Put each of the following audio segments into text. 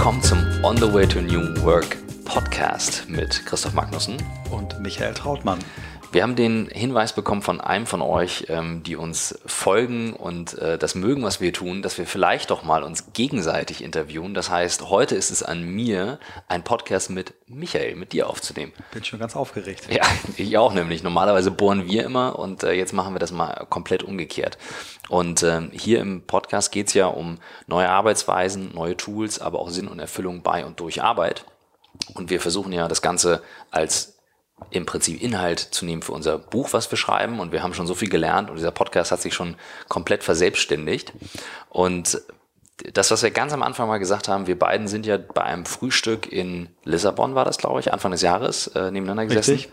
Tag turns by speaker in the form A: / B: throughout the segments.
A: willkommen zum On the Way to New Work Podcast mit Christoph Magnussen
B: und Michael Trautmann.
A: Wir haben den Hinweis bekommen von einem von euch, ähm, die uns folgen und äh, das mögen, was wir tun, dass wir vielleicht doch mal uns gegenseitig interviewen. Das heißt, heute ist es an mir, ein Podcast mit Michael, mit dir aufzunehmen.
B: Bin schon ganz aufgeregt.
A: Ja, ich auch nämlich. Normalerweise bohren wir immer und äh, jetzt machen wir das mal komplett umgekehrt. Und ähm, hier im Podcast geht es ja um neue Arbeitsweisen, neue Tools, aber auch Sinn und Erfüllung bei und durch Arbeit. Und wir versuchen ja das Ganze als im Prinzip Inhalt zu nehmen für unser Buch, was wir schreiben. Und wir haben schon so viel gelernt und dieser Podcast hat sich schon komplett verselbstständigt. Und das, was wir ganz am Anfang mal gesagt haben, wir beiden sind ja bei einem Frühstück in Lissabon, war das, glaube ich, Anfang des Jahres, äh, nebeneinander gesessen. Richtig.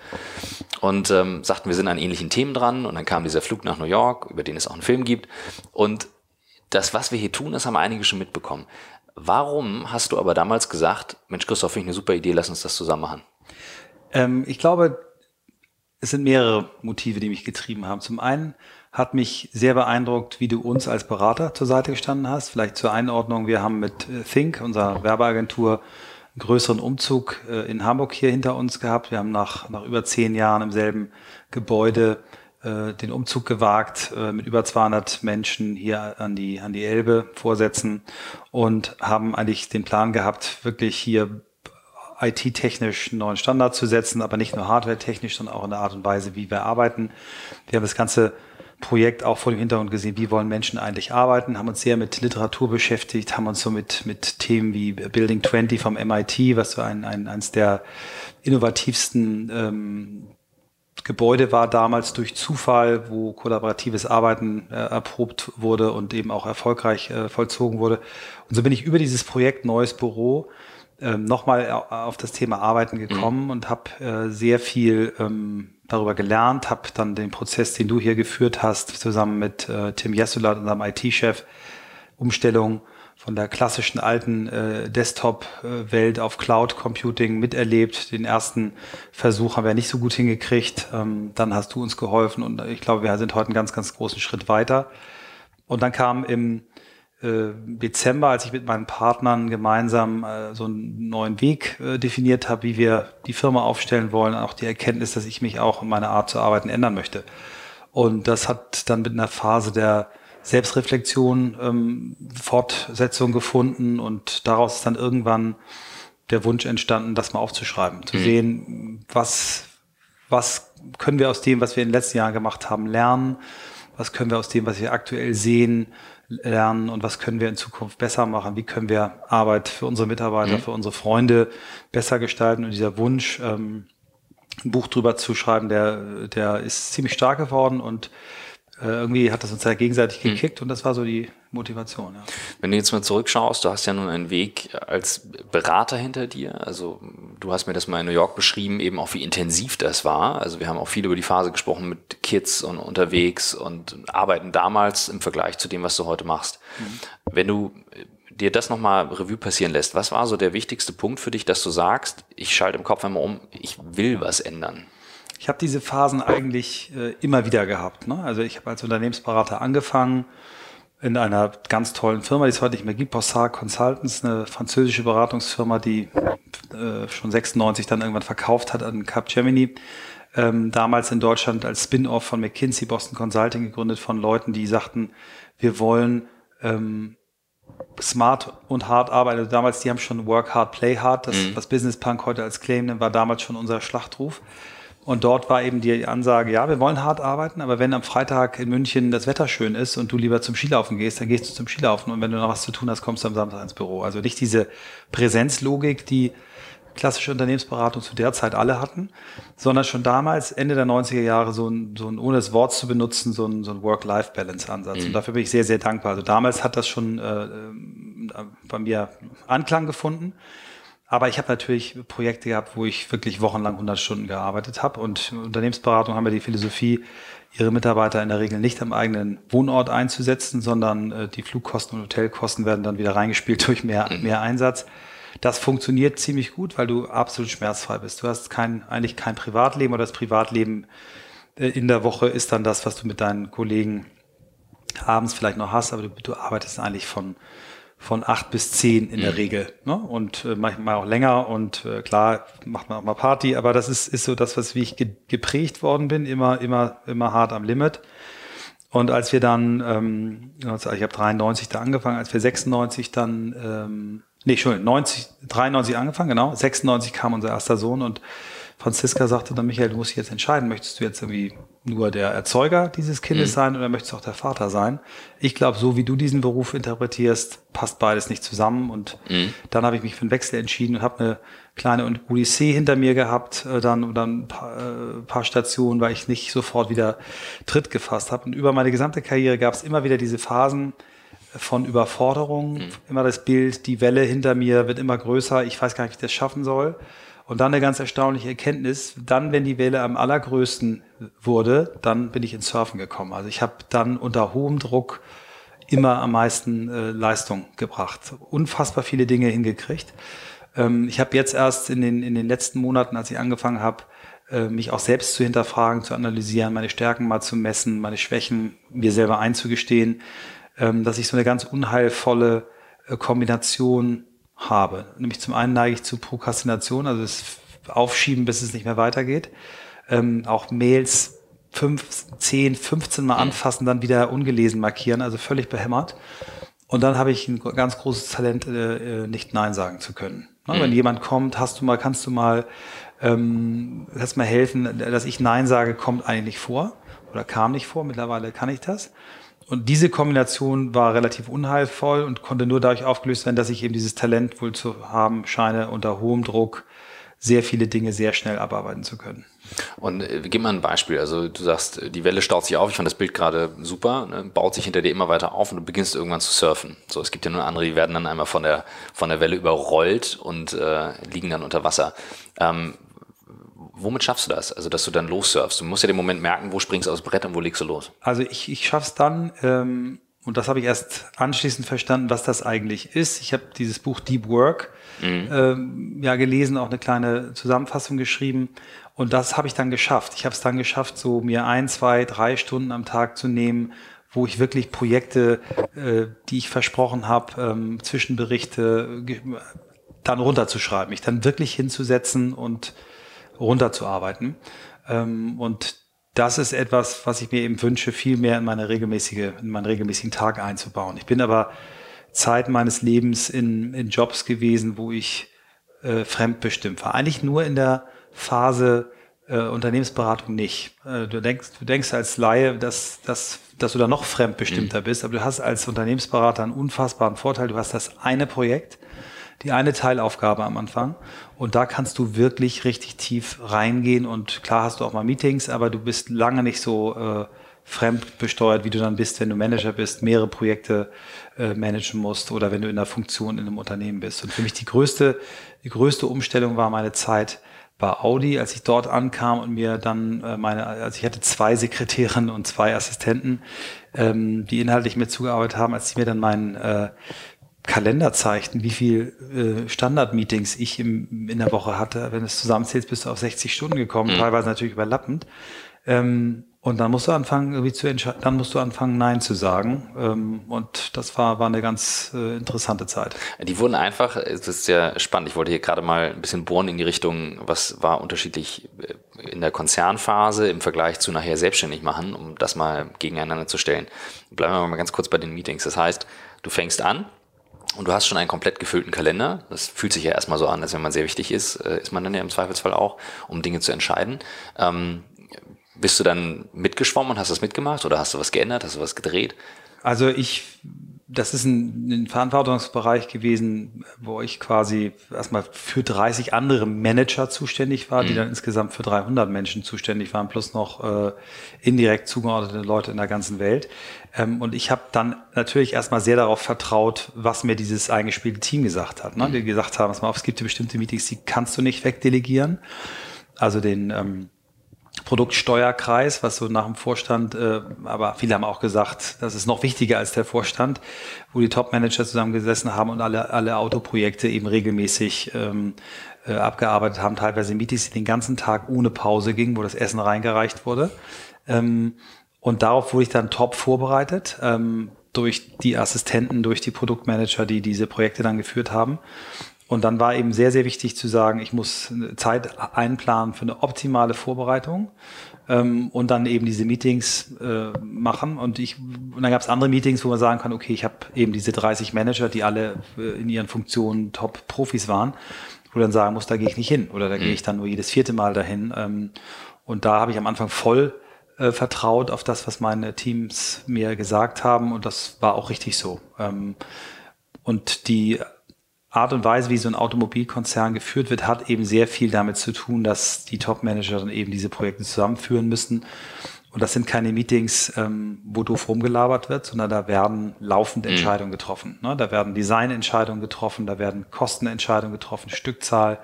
A: Und ähm, sagten, wir sind an ähnlichen Themen dran. Und dann kam dieser Flug nach New York, über den es auch einen Film gibt. Und das, was wir hier tun, das haben einige schon mitbekommen. Warum hast du aber damals gesagt, Mensch, Christoph, finde ich eine super Idee, lass uns das zusammen machen?
B: Ähm, ich glaube, es sind mehrere Motive, die mich getrieben haben. Zum einen hat mich sehr beeindruckt, wie du uns als Berater zur Seite gestanden hast. Vielleicht zur Einordnung, wir haben mit äh, Think, unserer Werbeagentur, einen größeren Umzug äh, in Hamburg hier hinter uns gehabt. Wir haben nach, nach über zehn Jahren im selben Gebäude äh, den Umzug gewagt, mit über 200 Menschen hier an die, an die Elbe vorsetzen und haben eigentlich den Plan gehabt, wirklich hier IT-technisch neuen Standard zu setzen, aber nicht nur hardware-technisch, sondern auch in der Art und Weise, wie wir arbeiten. Wir haben das ganze Projekt auch vor dem Hintergrund gesehen, wie wollen Menschen eigentlich arbeiten, haben uns sehr mit Literatur beschäftigt, haben uns so mit, mit Themen wie Building 20 vom MIT, was so ein, ein, eines der innovativsten ähm, Gebäude war damals durch Zufall, wo kollaboratives Arbeiten äh, erprobt wurde und eben auch erfolgreich äh, vollzogen wurde. Und so bin ich über dieses Projekt Neues Büro ähm, nochmal auf das Thema Arbeiten gekommen mhm. und habe äh, sehr viel ähm, darüber gelernt, habe dann den Prozess, den du hier geführt hast, zusammen mit äh, Tim Jessulat, unserem IT-Chef, Umstellung von der klassischen alten äh, Desktop-Welt auf Cloud Computing miterlebt. Den ersten Versuch haben wir nicht so gut hingekriegt. Ähm, dann hast du uns geholfen und ich glaube, wir sind heute einen ganz, ganz großen Schritt weiter. Und dann kam im äh, Dezember, als ich mit meinen Partnern gemeinsam äh, so einen neuen Weg äh, definiert habe, wie wir die Firma aufstellen wollen, auch die Erkenntnis, dass ich mich auch in meiner Art zu arbeiten ändern möchte. Und das hat dann mit einer Phase der Selbstreflexion ähm, Fortsetzung gefunden und daraus ist dann irgendwann der Wunsch entstanden, das mal aufzuschreiben, zu mhm. sehen, was, was können wir aus dem, was wir in den letzten Jahren gemacht haben, lernen, was können wir aus dem, was wir aktuell sehen, lernen und was können wir in Zukunft besser machen, wie können wir Arbeit für unsere Mitarbeiter, mhm. für unsere Freunde besser gestalten und dieser Wunsch, ähm, ein Buch drüber zu schreiben, der, der ist ziemlich stark geworden und irgendwie hat das uns ja gegenseitig hm. gekickt und das war so die Motivation. Ja.
A: Wenn du jetzt mal zurückschaust, du hast ja nun einen Weg als Berater hinter dir. Also du hast mir das mal in New York beschrieben, eben auch wie intensiv das war. Also wir haben auch viel über die Phase gesprochen mit Kids und unterwegs und arbeiten damals im Vergleich zu dem, was du heute machst. Mhm. Wenn du äh, dir das nochmal Revue passieren lässt, was war so der wichtigste Punkt für dich, dass du sagst, ich schalte im Kopf einmal um, ich will was ändern?
B: Ich habe diese Phasen eigentlich äh, immer wieder gehabt. Ne? Also ich habe als Unternehmensberater angefangen in einer ganz tollen Firma, die es heute nicht mehr gibt, Bossard Consultants, eine französische Beratungsfirma, die äh, schon 96 dann irgendwann verkauft hat an Capgemini. Ähm, damals in Deutschland als Spin-off von McKinsey Boston Consulting gegründet von Leuten, die sagten, wir wollen ähm, smart und hart arbeiten. Also damals, die haben schon Work Hard, Play Hard, das, mhm. was Business Punk heute als Claim war damals schon unser Schlachtruf. Und dort war eben die Ansage, ja, wir wollen hart arbeiten, aber wenn am Freitag in München das Wetter schön ist und du lieber zum Skilaufen gehst, dann gehst du zum Skilaufen und wenn du noch was zu tun hast, kommst du am Samstag ins Büro. Also nicht diese Präsenzlogik, die klassische Unternehmensberatung zu der Zeit alle hatten, sondern schon damals, Ende der 90er Jahre, so ein, so ein ohne das Wort zu benutzen, so ein, so ein Work-Life-Balance-Ansatz. Mhm. Und dafür bin ich sehr, sehr dankbar. Also damals hat das schon äh, äh bei mir Anklang gefunden. Aber ich habe natürlich Projekte gehabt, wo ich wirklich wochenlang 100 Stunden gearbeitet habe. Und Unternehmensberatung haben wir die Philosophie, ihre Mitarbeiter in der Regel nicht am eigenen Wohnort einzusetzen, sondern äh, die Flugkosten und Hotelkosten werden dann wieder reingespielt durch mehr, mhm. mehr Einsatz. Das funktioniert ziemlich gut, weil du absolut schmerzfrei bist. Du hast kein, eigentlich kein Privatleben oder das Privatleben äh, in der Woche ist dann das, was du mit deinen Kollegen abends vielleicht noch hast, aber du, du arbeitest eigentlich von von acht bis zehn in der mhm. Regel. Ne? Und äh, manchmal auch länger und äh, klar macht man auch mal Party, aber das ist, ist so das, was wie ich ge geprägt worden bin, immer, immer, immer hart am Limit. Und als wir dann, ähm, ich habe 93 da angefangen, als wir 96 dann, ähm, nee, Entschuldigung, 90, 93 angefangen, genau, 96 kam unser erster Sohn und Franziska sagte dann, Michael, du musst dich jetzt entscheiden, möchtest du jetzt irgendwie nur der Erzeuger dieses Kindes mhm. sein oder möchtest du auch der Vater sein? Ich glaube, so wie du diesen Beruf interpretierst, passt beides nicht zusammen. Und mhm. dann habe ich mich für einen Wechsel entschieden und habe eine kleine Odyssee hinter mir gehabt, äh, dann, dann ein paar, äh, paar Stationen, weil ich nicht sofort wieder Tritt gefasst habe. Und über meine gesamte Karriere gab es immer wieder diese Phasen, von Überforderung, mhm. immer das Bild, die Welle hinter mir wird immer größer, ich weiß gar nicht, wie ich das schaffen soll. Und dann eine ganz erstaunliche Erkenntnis, dann, wenn die Welle am allergrößten wurde, dann bin ich ins Surfen gekommen. Also ich habe dann unter hohem Druck immer am meisten äh, Leistung gebracht, unfassbar viele Dinge hingekriegt. Ähm, ich habe jetzt erst in den, in den letzten Monaten, als ich angefangen habe, äh, mich auch selbst zu hinterfragen, zu analysieren, meine Stärken mal zu messen, meine Schwächen mir selber einzugestehen, ähm, dass ich so eine ganz unheilvolle äh, Kombination habe. Nämlich zum einen neige ich zu Prokrastination, also das Aufschieben, bis es nicht mehr weitergeht. Ähm, auch Mails fünf, zehn, 15 Mal anfassen, dann wieder ungelesen markieren, also völlig behämmert. Und dann habe ich ein ganz großes Talent, äh, äh nicht Nein sagen zu können. Ne? Mhm. Wenn jemand kommt, hast du mal, kannst du mal, ähm, kannst mal helfen, dass ich Nein sage, kommt eigentlich nicht vor oder kam nicht vor. Mittlerweile kann ich das. Und diese Kombination war relativ unheilvoll und konnte nur dadurch aufgelöst werden, dass ich eben dieses Talent wohl zu haben scheine, unter hohem Druck sehr viele Dinge sehr schnell abarbeiten zu können.
A: Und äh, gib mal ein Beispiel. Also du sagst, die Welle staut sich auf. Ich fand das Bild gerade super. Ne? Baut sich hinter dir immer weiter auf und du beginnst irgendwann zu surfen. So, es gibt ja nur andere, die werden dann einmal von der von der Welle überrollt und äh, liegen dann unter Wasser. Ähm, womit schaffst du das? Also, dass du dann lossurfst? Du musst ja den Moment merken, wo springst du aus Brett und wo legst du los?
B: Also ich, ich schaff's dann, ähm, und das habe ich erst anschließend verstanden, was das eigentlich ist. Ich habe dieses Buch Deep Work mhm. ähm, ja gelesen, auch eine kleine Zusammenfassung geschrieben. Und das habe ich dann geschafft. Ich habe es dann geschafft, so mir ein, zwei, drei Stunden am Tag zu nehmen, wo ich wirklich Projekte, äh, die ich versprochen habe, ähm, Zwischenberichte, dann runterzuschreiben, mich dann wirklich hinzusetzen und runterzuarbeiten. Ähm, und das ist etwas, was ich mir eben wünsche, viel mehr in meine regelmäßige, in meinen regelmäßigen Tag einzubauen. Ich bin aber Zeit meines Lebens in, in Jobs gewesen, wo ich äh, fremdbestimmt war. Eigentlich nur in der Phase äh, Unternehmensberatung nicht. Äh, du denkst, du denkst als Laie, dass, dass, dass du da noch fremdbestimmter mhm. bist, aber du hast als Unternehmensberater einen unfassbaren Vorteil. Du hast das eine Projekt, die eine Teilaufgabe am Anfang. Und da kannst du wirklich richtig tief reingehen. Und klar hast du auch mal Meetings, aber du bist lange nicht so äh, fremdbesteuert, wie du dann bist, wenn du Manager bist, mehrere Projekte äh, managen musst oder wenn du in der Funktion in einem Unternehmen bist. Und für mich die größte, die größte Umstellung war meine Zeit bei Audi, als ich dort ankam und mir dann äh, meine, also ich hatte zwei Sekretärinnen und zwei Assistenten, ähm, die inhaltlich mir zugearbeitet haben, als sie mir dann meinen äh, Kalender zeigten, wie viel äh, Standard-Meetings ich im, in der Woche hatte. Wenn du es zusammenzählst, bist du auf 60 Stunden gekommen, mhm. teilweise natürlich überlappend. Ähm, und dann musst du anfangen, irgendwie zu entscheiden, dann musst du anfangen, Nein zu sagen. Ähm, und das war, war eine ganz äh, interessante Zeit.
A: Die wurden einfach, es ist sehr spannend, ich wollte hier gerade mal ein bisschen bohren in die Richtung, was war unterschiedlich äh, in der Konzernphase im Vergleich zu nachher selbstständig machen, um das mal gegeneinander zu stellen. Bleiben wir mal ganz kurz bei den Meetings. Das heißt, du fängst an, und du hast schon einen komplett gefüllten Kalender. Das fühlt sich ja erstmal so an, als wenn man sehr wichtig ist, äh, ist man dann ja im Zweifelsfall auch, um Dinge zu entscheiden. Ähm, bist du dann mitgeschwommen und hast das mitgemacht oder hast du was geändert, hast du was gedreht?
B: Also ich das ist ein, ein Verantwortungsbereich gewesen, wo ich quasi erstmal für 30 andere Manager zuständig war, die mhm. dann insgesamt für 300 Menschen zuständig waren, plus noch äh, indirekt zugeordnete Leute in der ganzen Welt. Ähm, und ich habe dann natürlich erstmal sehr darauf vertraut, was mir dieses eingespielte Team gesagt hat. Ne? Mhm. Die gesagt haben, es gibt bestimmte Meetings, die kannst du nicht wegdelegieren. Also den ähm, Produktsteuerkreis, was so nach dem Vorstand, äh, aber viele haben auch gesagt, das ist noch wichtiger als der Vorstand, wo die Top-Manager zusammengesessen haben und alle, alle Autoprojekte eben regelmäßig ähm, äh, abgearbeitet haben, teilweise Meetings, die den ganzen Tag ohne Pause gingen, wo das Essen reingereicht wurde. Ähm, und darauf wurde ich dann top vorbereitet. Ähm, durch die Assistenten, durch die Produktmanager, die diese Projekte dann geführt haben. Und dann war eben sehr, sehr wichtig zu sagen, ich muss Zeit einplanen für eine optimale Vorbereitung ähm, und dann eben diese Meetings äh, machen. Und ich und dann gab es andere Meetings, wo man sagen kann, okay, ich habe eben diese 30 Manager, die alle äh, in ihren Funktionen Top-Profis waren, wo dann sagen muss, da gehe ich nicht hin oder da mhm. gehe ich dann nur jedes vierte Mal dahin. Ähm, und da habe ich am Anfang voll äh, vertraut auf das, was meine Teams mir gesagt haben und das war auch richtig so. Ähm, und die Art und Weise, wie so ein Automobilkonzern geführt wird, hat eben sehr viel damit zu tun, dass die Top-Manager dann eben diese Projekte zusammenführen müssen. Und das sind keine Meetings, ähm, wo doof rumgelabert wird, sondern da werden laufend mhm. Entscheidungen getroffen. Ne? Da werden Designentscheidungen getroffen, da werden Kostenentscheidungen getroffen, Stückzahl.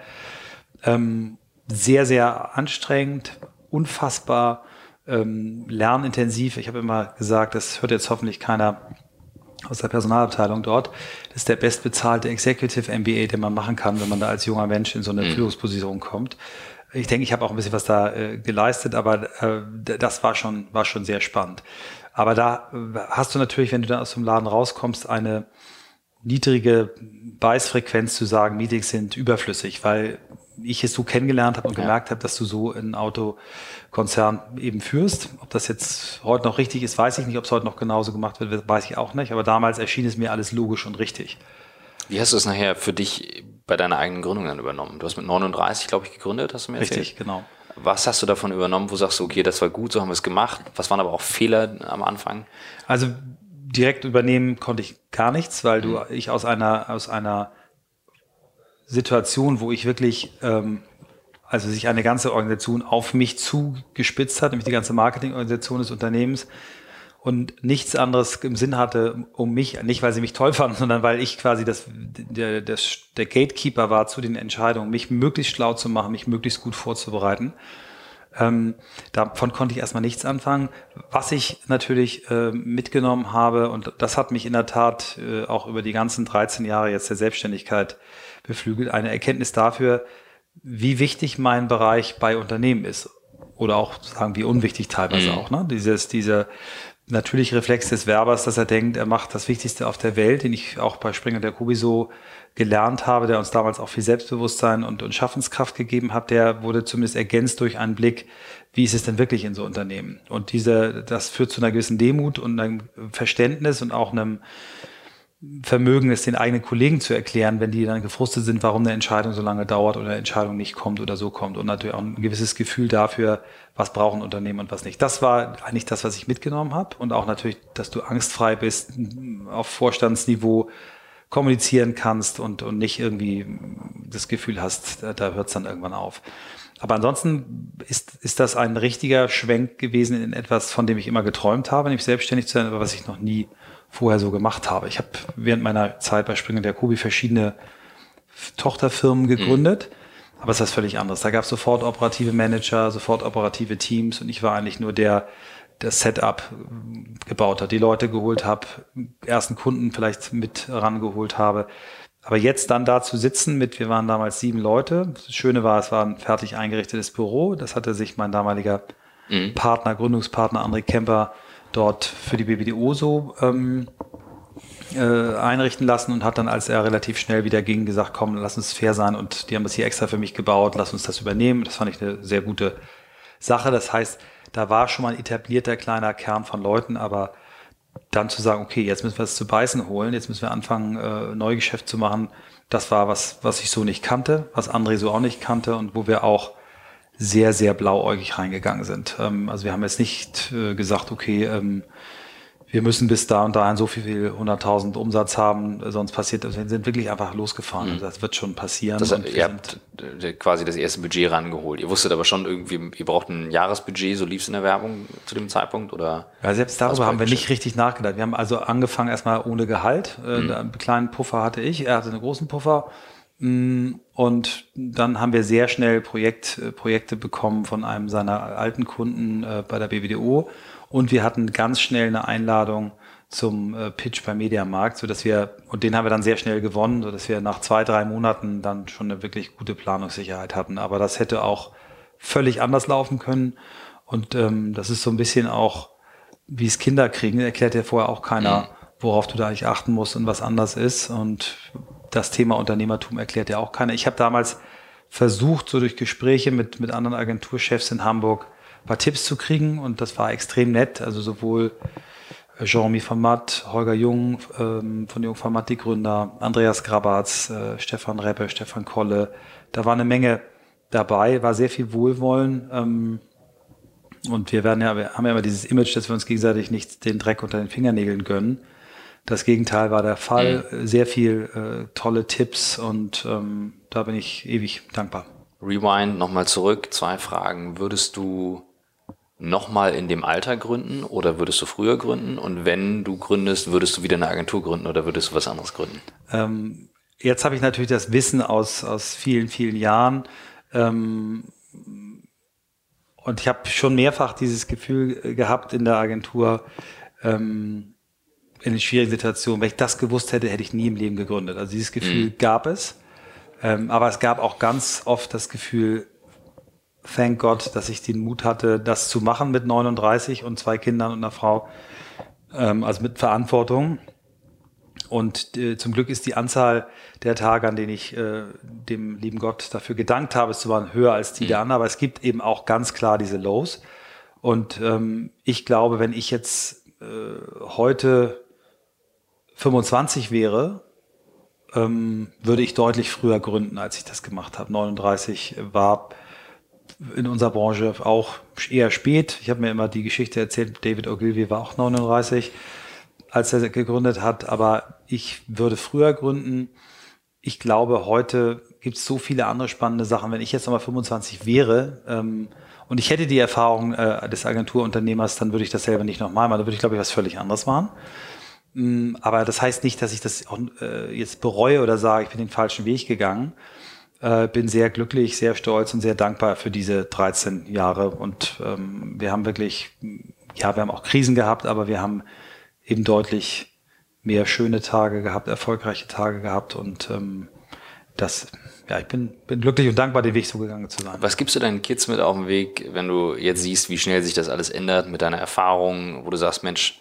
B: Ähm, sehr, sehr anstrengend, unfassbar ähm, lernintensiv. Ich habe immer gesagt, das hört jetzt hoffentlich keiner aus der Personalabteilung dort. Das ist der bestbezahlte Executive MBA, den man machen kann, wenn man da als junger Mensch in so eine mhm. Führungsposition kommt. Ich denke, ich habe auch ein bisschen was da äh, geleistet, aber äh, das war schon, war schon sehr spannend. Aber da hast du natürlich, wenn du da aus dem Laden rauskommst, eine niedrige Beißfrequenz zu sagen, Meetings sind überflüssig, weil ich es so kennengelernt habe und ja. gemerkt habe, dass du so ein Autokonzern eben führst. Ob das jetzt heute noch richtig ist, weiß ich nicht. Ob es heute noch genauso gemacht wird, weiß ich auch nicht. Aber damals erschien es mir alles logisch und richtig.
A: Wie hast du es nachher für dich bei deiner eigenen Gründung dann übernommen? Du hast mit 39, glaube ich, gegründet, hast du mir
B: erzählt? Richtig, genau.
A: Was hast du davon übernommen, wo sagst du, okay, das war gut, so haben wir es gemacht? Was waren aber auch Fehler am Anfang?
B: Also direkt übernehmen konnte ich gar nichts, weil du, mhm. ich aus einer, aus einer Situation, wo ich wirklich, ähm, also sich eine ganze Organisation auf mich zugespitzt hat, nämlich die ganze Marketingorganisation des Unternehmens und nichts anderes im Sinn hatte um mich, nicht weil sie mich toll fanden, sondern weil ich quasi das, der, der, der Gatekeeper war zu den Entscheidungen, mich möglichst schlau zu machen, mich möglichst gut vorzubereiten. Ähm, davon konnte ich erstmal nichts anfangen. Was ich natürlich äh, mitgenommen habe, und das hat mich in der Tat äh, auch über die ganzen 13 Jahre jetzt der Selbstständigkeit beflügelt, eine Erkenntnis dafür, wie wichtig mein Bereich bei Unternehmen ist. Oder auch sagen, wie unwichtig teilweise mhm. auch. Ne? Dieses, dieser natürliche Reflex des Werbers, dass er denkt, er macht das Wichtigste auf der Welt, den ich auch bei Springer der Kubi so gelernt habe, der uns damals auch viel Selbstbewusstsein und, und Schaffenskraft gegeben hat, der wurde zumindest ergänzt durch einen Blick, wie ist es denn wirklich in so Unternehmen? Und diese, das führt zu einer gewissen Demut und einem Verständnis und auch einem Vermögen, es den eigenen Kollegen zu erklären, wenn die dann gefrustet sind, warum eine Entscheidung so lange dauert oder eine Entscheidung nicht kommt oder so kommt. Und natürlich auch ein gewisses Gefühl dafür, was brauchen Unternehmen und was nicht. Das war eigentlich das, was ich mitgenommen habe. Und auch natürlich, dass du angstfrei bist, auf Vorstandsniveau kommunizieren kannst und, und nicht irgendwie das Gefühl hast, da hört es dann irgendwann auf. Aber ansonsten ist, ist das ein richtiger Schwenk gewesen in etwas, von dem ich immer geträumt habe, nämlich selbstständig zu sein, aber was ich noch nie vorher so gemacht habe. Ich habe während meiner Zeit bei Springer der Kubi verschiedene Tochterfirmen gegründet. Mhm. Aber es ist was völlig anderes. Da gab es sofort operative Manager, sofort operative Teams und ich war eigentlich nur der, der Setup gebaut hat, die Leute geholt habe, ersten Kunden vielleicht mit rangeholt habe. Aber jetzt dann da zu sitzen mit, wir waren damals sieben Leute. Das Schöne war, es war ein fertig eingerichtetes Büro. Das hatte sich mein damaliger mhm. Partner, Gründungspartner André Kemper dort für die BBDO so ähm, äh, einrichten lassen und hat dann, als er relativ schnell wieder ging, gesagt, komm, lass uns fair sein und die haben das hier extra für mich gebaut, lass uns das übernehmen. Das fand ich eine sehr gute Sache. Das heißt, da war schon mal ein etablierter kleiner Kern von Leuten, aber dann zu sagen, okay, jetzt müssen wir es zu beißen holen, jetzt müssen wir anfangen, äh, Neugeschäft zu machen, das war was, was ich so nicht kannte, was André so auch nicht kannte und wo wir auch sehr, sehr blauäugig reingegangen sind. Ähm, also wir haben jetzt nicht äh, gesagt, okay, ähm, wir müssen bis da und dahin so viel 100.000 Umsatz haben, sonst passiert das. Wir sind wirklich einfach losgefahren. Mhm. Das wird schon passieren.
A: Das, ihr habt quasi das erste Budget rangeholt. Ihr wusstet aber schon irgendwie, ihr braucht ein Jahresbudget, so lief es in der Werbung zu dem Zeitpunkt oder?
B: Ja, selbst darüber haben wir nicht richtig nachgedacht. Wir haben also angefangen erstmal ohne Gehalt. Äh, mhm. Einen kleinen Puffer hatte ich, er hatte einen großen Puffer. Mm, und dann haben wir sehr schnell Projekt, äh, Projekte bekommen von einem seiner alten Kunden äh, bei der BWDO. Und wir hatten ganz schnell eine Einladung zum äh, Pitch beim Mediamarkt, so dass wir, und den haben wir dann sehr schnell gewonnen, so dass wir nach zwei, drei Monaten dann schon eine wirklich gute Planungssicherheit hatten. Aber das hätte auch völlig anders laufen können. Und ähm, das ist so ein bisschen auch, wie es Kinder kriegen, erklärt ja vorher auch keiner, mhm worauf du da eigentlich achten musst und was anders ist. Und das Thema Unternehmertum erklärt ja auch keiner. Ich habe damals versucht, so durch Gespräche mit, mit anderen Agenturchefs in Hamburg ein paar Tipps zu kriegen und das war extrem nett. Also sowohl Jean-Mi Matt, Holger Jung ähm, von Jung Matt, die Gründer, Andreas Grabatz, äh, Stefan Reppe, Stefan Kolle. Da war eine Menge dabei, war sehr viel Wohlwollen. Ähm, und wir werden ja, wir haben ja immer dieses Image, dass wir uns gegenseitig nicht den Dreck unter den Fingernägeln gönnen. Das Gegenteil war der Fall. Mhm. Sehr viel äh, tolle Tipps und ähm, da bin ich ewig dankbar.
A: Rewind nochmal zurück. Zwei Fragen. Würdest du nochmal in dem Alter gründen oder würdest du früher gründen? Und wenn du gründest, würdest du wieder eine Agentur gründen oder würdest du was anderes gründen?
B: Ähm, jetzt habe ich natürlich das Wissen aus, aus vielen, vielen Jahren. Ähm, und ich habe schon mehrfach dieses Gefühl gehabt in der Agentur, ähm, in den schwierigen Situationen. Wenn ich das gewusst hätte, hätte ich nie im Leben gegründet. Also dieses Gefühl mhm. gab es. Ähm, aber es gab auch ganz oft das Gefühl, thank God, dass ich den Mut hatte, das zu machen mit 39 und zwei Kindern und einer Frau. Ähm, also mit Verantwortung. Und äh, zum Glück ist die Anzahl der Tage, an denen ich äh, dem lieben Gott dafür gedankt habe, zu waren höher als die mhm. der anderen. Aber es gibt eben auch ganz klar diese Lows. Und ähm, ich glaube, wenn ich jetzt äh, heute 25 wäre, ähm, würde ich deutlich früher gründen, als ich das gemacht habe. 39 war in unserer Branche auch eher spät. Ich habe mir immer die Geschichte erzählt, David Ogilvy war auch 39, als er gegründet hat, aber ich würde früher gründen. Ich glaube, heute gibt es so viele andere spannende Sachen. Wenn ich jetzt nochmal 25 wäre ähm, und ich hätte die Erfahrung äh, des Agenturunternehmers, dann würde ich das selber nicht nochmal machen. Dann würde ich, glaube ich, was völlig anderes machen. Mm, aber das heißt nicht, dass ich das auch, äh, jetzt bereue oder sage, ich bin den falschen Weg gegangen. Äh, bin sehr glücklich, sehr stolz und sehr dankbar für diese 13 Jahre. Und ähm, wir haben wirklich, ja, wir haben auch Krisen gehabt, aber wir haben eben deutlich mehr schöne Tage gehabt, erfolgreiche Tage gehabt und ähm, das, ja, ich bin, bin glücklich und dankbar, den Weg so gegangen zu sein.
A: Was gibst du deinen Kids mit auf den Weg, wenn du jetzt siehst, wie schnell sich das alles ändert mit deiner Erfahrung, wo du sagst, Mensch,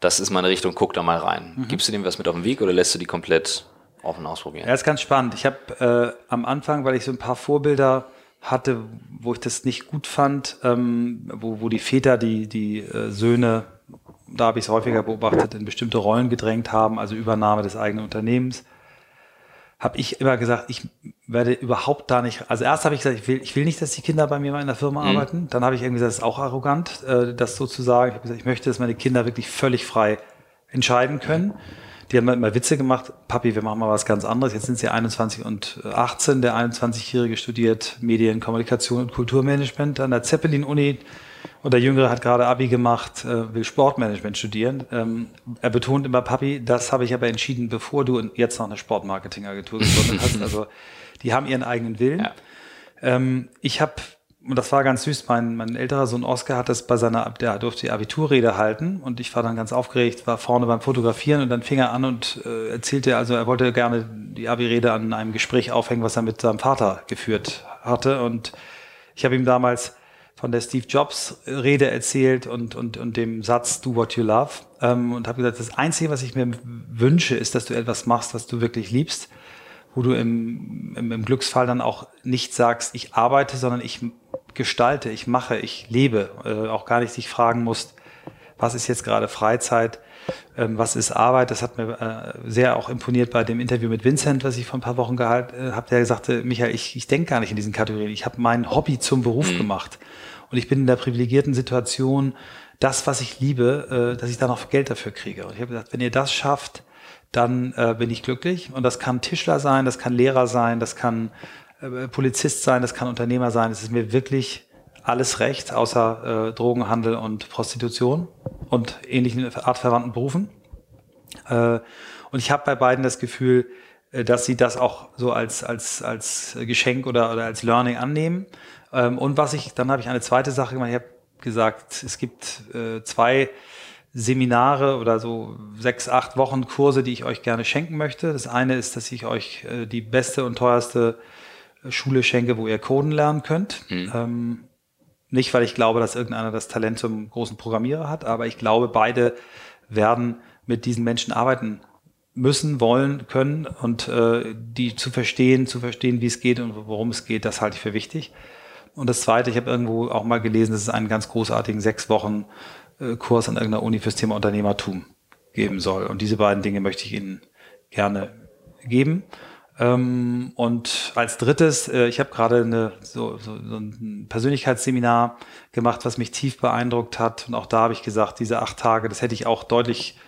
A: das ist meine Richtung, guck da mal rein. Mhm. Gibst du dem was mit auf den Weg oder lässt du die komplett offen ausprobieren?
B: Ja, ist ganz spannend. Ich habe äh, am Anfang, weil ich so ein paar Vorbilder hatte, wo ich das nicht gut fand, ähm, wo, wo die Väter die, die äh, Söhne, da habe ich es häufiger beobachtet, in bestimmte Rollen gedrängt haben, also Übernahme des eigenen Unternehmens habe ich immer gesagt, ich werde überhaupt da nicht. Also erst habe ich gesagt, ich will, ich will nicht, dass die Kinder bei mir in der Firma mhm. arbeiten. Dann habe ich irgendwie gesagt, das ist auch arrogant, äh, das sozusagen. Ich habe gesagt, ich möchte, dass meine Kinder wirklich völlig frei entscheiden können. Die haben immer Witze gemacht, Papi, wir machen mal was ganz anderes. Jetzt sind sie 21 und 18. Der 21-Jährige studiert Medien, Kommunikation und Kulturmanagement an der Zeppelin-Uni und der Jüngere hat gerade Abi gemacht, äh, will Sportmanagement studieren. Ähm, er betont immer, Papi, das habe ich aber entschieden, bevor du jetzt noch eine Sportmarketingagentur gegründet hast. Also die haben ihren eigenen Willen. Ja. Ähm, ich habe, und das war ganz süß, mein, mein älterer Sohn Oskar hat das bei seiner, der durfte die Abiturrede halten und ich war dann ganz aufgeregt, war vorne beim Fotografieren und dann fing er an und äh, erzählte, also er wollte gerne die Abi-Rede an einem Gespräch aufhängen, was er mit seinem Vater geführt hatte und ich habe ihm damals von der Steve Jobs Rede erzählt und, und, und dem Satz Do What You Love ähm, und habe gesagt, das Einzige, was ich mir wünsche, ist, dass du etwas machst, was du wirklich liebst, wo du im, im, im Glücksfall dann auch nicht sagst, ich arbeite, sondern ich gestalte, ich mache, ich lebe, äh, auch gar nicht sich fragen musst, was ist jetzt gerade Freizeit, ähm, was ist Arbeit. Das hat mir äh, sehr auch imponiert bei dem Interview mit Vincent, was ich vor ein paar Wochen gehalten äh, habe, der sagte, Michael, ich, ich denke gar nicht in diesen Kategorien. Ich habe mein Hobby zum Beruf mhm. Und ich bin in der privilegierten Situation, das, was ich liebe, äh, dass ich da noch Geld dafür kriege. Und ich habe gesagt, wenn ihr das schafft, dann äh, bin ich glücklich. Und das kann Tischler sein, das kann Lehrer sein, das kann äh, Polizist sein, das kann Unternehmer sein. Es ist mir wirklich alles recht, außer Drogenhandel und Prostitution und ähnlichen artverwandten Berufen. Und ich habe bei beiden das Gefühl, dass sie das auch so als, als, als Geschenk oder, oder als Learning annehmen. Ähm, und was ich, dann habe ich eine zweite Sache gemacht. Ich habe gesagt, es gibt äh, zwei Seminare oder so sechs, acht Wochen Kurse, die ich euch gerne schenken möchte. Das eine ist, dass ich euch äh, die beste und teuerste Schule schenke, wo ihr Coden lernen könnt. Mhm. Ähm, nicht, weil ich glaube, dass irgendeiner das Talent zum großen Programmierer hat, aber ich glaube, beide werden mit diesen Menschen arbeiten müssen, wollen, können und äh, die zu verstehen, zu verstehen, wie es geht und worum es geht, das halte ich für wichtig. Und das Zweite, ich habe irgendwo auch mal gelesen, dass es einen ganz großartigen sechs Wochen äh, Kurs an irgendeiner Uni fürs Thema Unternehmertum geben soll. Und diese beiden Dinge möchte ich Ihnen gerne geben. Ähm, und als drittes, äh, ich habe gerade eine, so, so, so ein Persönlichkeitsseminar gemacht, was mich tief beeindruckt hat. Und auch da habe ich gesagt, diese acht Tage, das hätte ich auch deutlich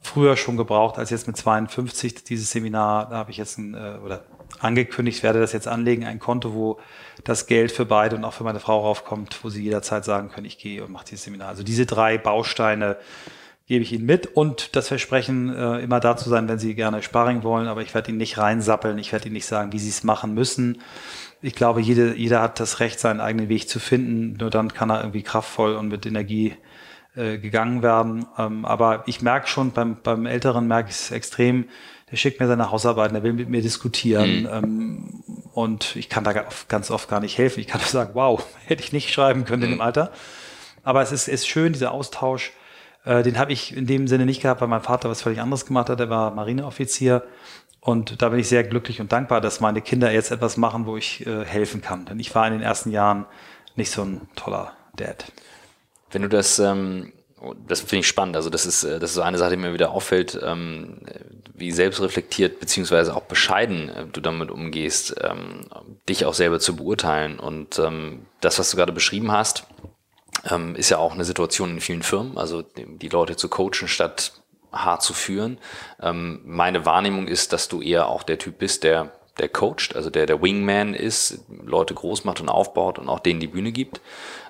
B: früher schon gebraucht als jetzt mit 52. Dieses Seminar, da habe ich jetzt ein, äh, oder angekündigt, werde das jetzt anlegen, ein Konto, wo das Geld für beide und auch für meine Frau raufkommt, wo sie jederzeit sagen können, ich gehe und mache dieses Seminar. Also diese drei Bausteine gebe ich Ihnen mit und das Versprechen, äh, immer da zu sein, wenn Sie gerne Sparring wollen, aber ich werde Ihnen nicht reinsappeln, ich werde Ihnen nicht sagen, wie Sie es machen müssen. Ich glaube, jede, jeder hat das Recht, seinen eigenen Weg zu finden, nur dann kann er irgendwie kraftvoll und mit Energie äh, gegangen werden. Ähm, aber ich merke schon, beim, beim Älteren merke ich es extrem, der schickt mir seine Hausarbeiten, der will mit mir diskutieren. Mhm. Ähm, und ich kann da ganz oft gar nicht helfen. Ich kann nur sagen, wow, hätte ich nicht schreiben können mhm. in dem Alter. Aber es ist, ist schön, dieser Austausch. Äh, den habe ich in dem Sinne nicht gehabt, weil mein Vater was völlig anderes gemacht hat. Er war Marineoffizier. Und da bin ich sehr glücklich und dankbar, dass meine Kinder jetzt etwas machen, wo ich äh, helfen kann. Denn ich war in den ersten Jahren nicht so ein toller Dad.
A: Wenn du das, ähm, das finde ich spannend, also das ist, äh, das ist so eine Sache, die mir wieder auffällt, ähm, wie selbstreflektiert beziehungsweise auch bescheiden äh, du damit umgehst, ähm, dich auch selber zu beurteilen. Und ähm, das, was du gerade beschrieben hast, ähm, ist ja auch eine Situation in vielen Firmen, also die Leute zu coachen statt hart zu führen. Ähm, meine Wahrnehmung ist, dass du eher auch der Typ bist, der der coacht, also der der Wingman ist, Leute groß macht und aufbaut und auch denen die Bühne gibt.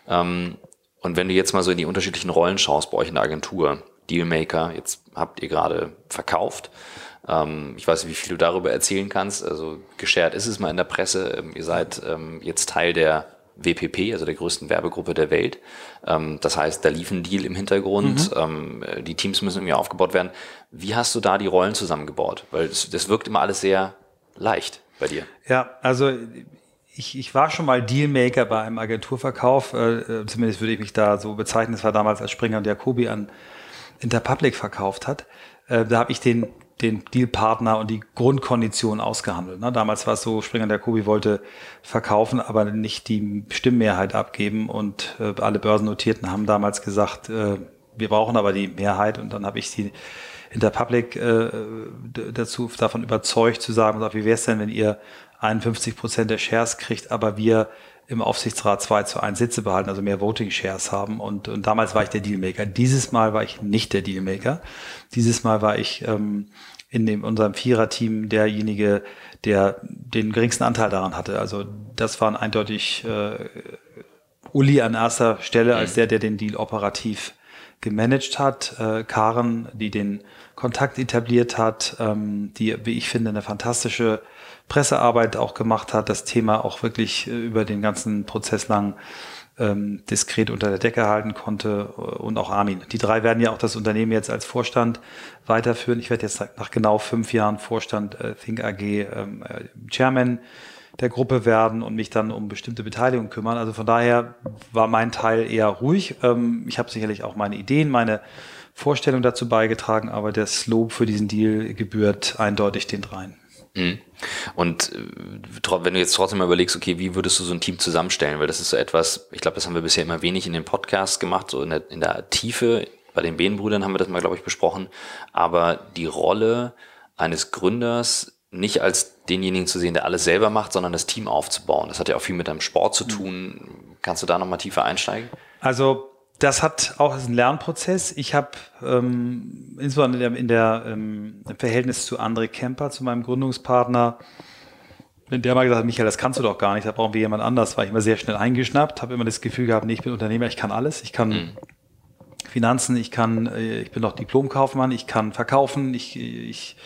A: Ähm, und wenn du jetzt mal so in die unterschiedlichen Rollen schaust bei euch in der Agentur, Dealmaker, jetzt habt ihr gerade verkauft. Ähm, ich weiß nicht, wie viel du darüber erzählen kannst. Also geschert ist es mal in der Presse. Ähm, ihr seid ähm, jetzt Teil der WPP, also der größten Werbegruppe der Welt. Das heißt, da lief ein Deal im Hintergrund. Mhm. Die Teams müssen irgendwie aufgebaut werden. Wie hast du da die Rollen zusammengebaut? Weil das, das wirkt immer alles sehr leicht bei dir.
B: Ja, also ich, ich war schon mal Dealmaker bei einem Agenturverkauf, äh, äh, zumindest würde ich mich da so bezeichnen. Das war damals, als Springer und Jacobi an Interpublic verkauft hat. Äh, da habe ich den, den Dealpartner und die Grundkondition ausgehandelt. Ne? Damals war es so, Springer und Jacobi wollte verkaufen, aber nicht die Stimmmehrheit abgeben und äh, alle Börsennotierten haben damals gesagt, äh, wir brauchen aber die Mehrheit und dann habe ich die Interpublic äh, dazu davon überzeugt zu sagen, wie wäre es denn, wenn ihr 51 Prozent der Shares kriegt, aber wir im Aufsichtsrat 2 zu 1 Sitze behalten, also mehr Voting Shares haben. Und, und damals war ich der Dealmaker. Dieses Mal war ich nicht der Dealmaker. Dieses Mal war ich ähm, in dem, unserem Vierer-Team derjenige, der den geringsten Anteil daran hatte. Also das waren eindeutig äh, Uli an erster Stelle als der, der den Deal operativ gemanagt hat. Äh, Karen, die den Kontakt etabliert hat, ähm, die, wie ich finde, eine fantastische Pressearbeit auch gemacht hat, das Thema auch wirklich äh, über den ganzen Prozess lang ähm, diskret unter der Decke halten konnte äh, und auch Armin. Die drei werden ja auch das Unternehmen jetzt als Vorstand weiterführen. Ich werde jetzt nach genau fünf Jahren Vorstand äh, Think AG ähm, äh, Chairman der Gruppe werden und mich dann um bestimmte Beteiligung kümmern. Also von daher war mein Teil eher ruhig. Ähm, ich habe sicherlich auch meine Ideen, meine Vorstellung dazu beigetragen, aber das Lob für diesen Deal gebührt eindeutig den dreien.
A: Mhm. Und äh, wenn du jetzt trotzdem mal überlegst, okay, wie würdest du so ein Team zusammenstellen? Weil das ist so etwas, ich glaube, das haben wir bisher immer wenig in den Podcasts gemacht, so in der, in der Tiefe. Bei den Behenbrüdern haben wir das mal, glaube ich, besprochen. Aber die Rolle eines Gründers nicht als denjenigen zu sehen, der alles selber macht, sondern das Team aufzubauen. Das hat ja auch viel mit deinem Sport zu tun. Kannst du da nochmal tiefer einsteigen?
B: Also das hat auch einen Lernprozess. Ich habe ähm, insbesondere in der ähm, im Verhältnis zu André Kemper, zu meinem Gründungspartner, wenn der mal gesagt hat, Michael, das kannst du doch gar nicht, da brauchen wir jemand anders, war ich immer sehr schnell eingeschnappt, habe immer das Gefühl gehabt, nee, ich bin Unternehmer, ich kann alles, ich kann mhm. Finanzen, ich kann, äh, ich bin doch Diplomkaufmann, ich kann verkaufen, ich, ich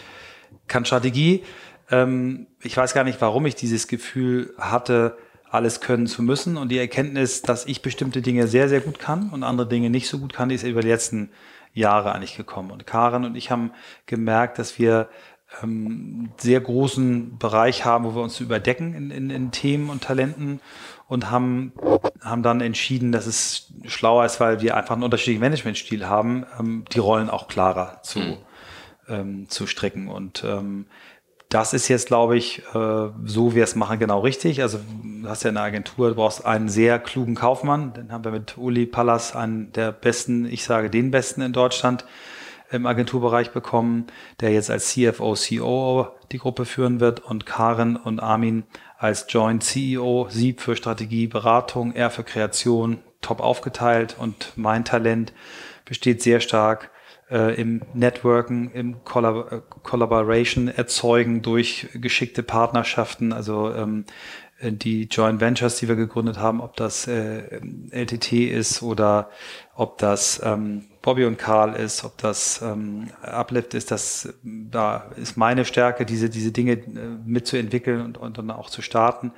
B: kann Strategie. Ähm, ich weiß gar nicht, warum ich dieses Gefühl hatte, alles können zu müssen. Und die Erkenntnis, dass ich bestimmte Dinge sehr, sehr gut kann und andere Dinge nicht so gut kann, die ist über die letzten Jahre eigentlich gekommen. Und Karen und ich haben gemerkt, dass wir ähm, sehr großen Bereich haben, wo wir uns überdecken in, in, in Themen und Talenten und haben, haben dann entschieden, dass es schlauer ist, weil wir einfach einen unterschiedlichen Managementstil haben, ähm, die Rollen auch klarer zu, mhm. ähm, zu stricken. Und ähm, das ist jetzt, glaube ich, äh, so wie wir es machen, genau richtig. Also du hast ja eine Agentur, du brauchst einen sehr klugen Kaufmann. Den haben wir mit Uli Pallas, einen der besten, ich sage den besten in Deutschland im Agenturbereich bekommen, der jetzt als CFO, COO die Gruppe führen wird und Karen und Armin als Joint CEO, sie für Strategie, Beratung, er für Kreation, top aufgeteilt und mein Talent besteht sehr stark äh, im Networken, im Collab äh, Collaboration erzeugen durch geschickte Partnerschaften, also ähm, die Joint Ventures, die wir gegründet haben, ob das äh, LTT ist oder ob das ähm, Bobby und Karl ist, ob das ähm, Uplift ist, das da ist meine Stärke, diese diese Dinge äh, mitzuentwickeln und, und dann auch zu starten.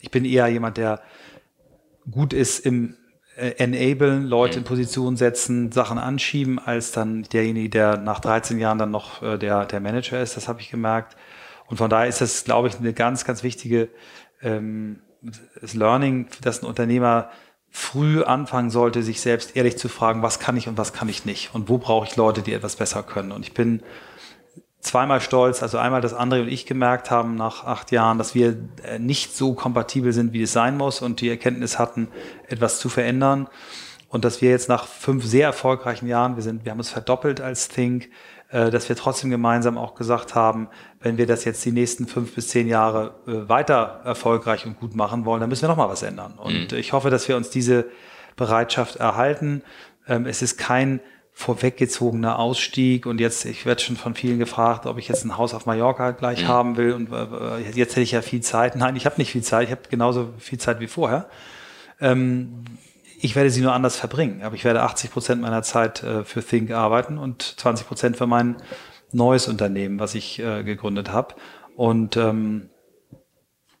B: Ich bin eher jemand, der gut ist im enablen, Leute in mhm. Position setzen, Sachen anschieben, als dann derjenige, der nach 13 Jahren dann noch äh, der, der Manager ist. Das habe ich gemerkt. Und von daher ist das, glaube ich, eine ganz, ganz wichtige ähm, das Learning, dass ein Unternehmer früh anfangen sollte, sich selbst ehrlich zu fragen, was kann ich und was kann ich nicht und wo brauche ich Leute, die etwas besser können. Und ich bin zweimal stolz, also einmal, dass André und ich gemerkt haben nach acht Jahren, dass wir äh, nicht so kompatibel sind, wie es sein muss und die Erkenntnis hatten, etwas zu verändern. Und dass wir jetzt nach fünf sehr erfolgreichen Jahren, wir sind, wir haben uns verdoppelt als Think, äh, dass wir trotzdem gemeinsam auch gesagt haben, wenn wir das jetzt die nächsten fünf bis zehn Jahre äh, weiter erfolgreich und gut machen wollen, dann müssen wir nochmal was ändern. Und mhm. ich hoffe, dass wir uns diese Bereitschaft erhalten. Ähm, es ist kein vorweggezogener Ausstieg und jetzt, ich werde schon von vielen gefragt, ob ich jetzt ein Haus auf Mallorca gleich mhm. haben will und äh, jetzt hätte ich ja viel Zeit. Nein, ich habe nicht viel Zeit, ich habe genauso viel Zeit wie vorher. Ähm, ich werde sie nur anders verbringen, aber ich werde 80 Prozent meiner Zeit äh, für Think arbeiten und 20 Prozent für mein neues Unternehmen, was ich äh, gegründet habe. Und ähm,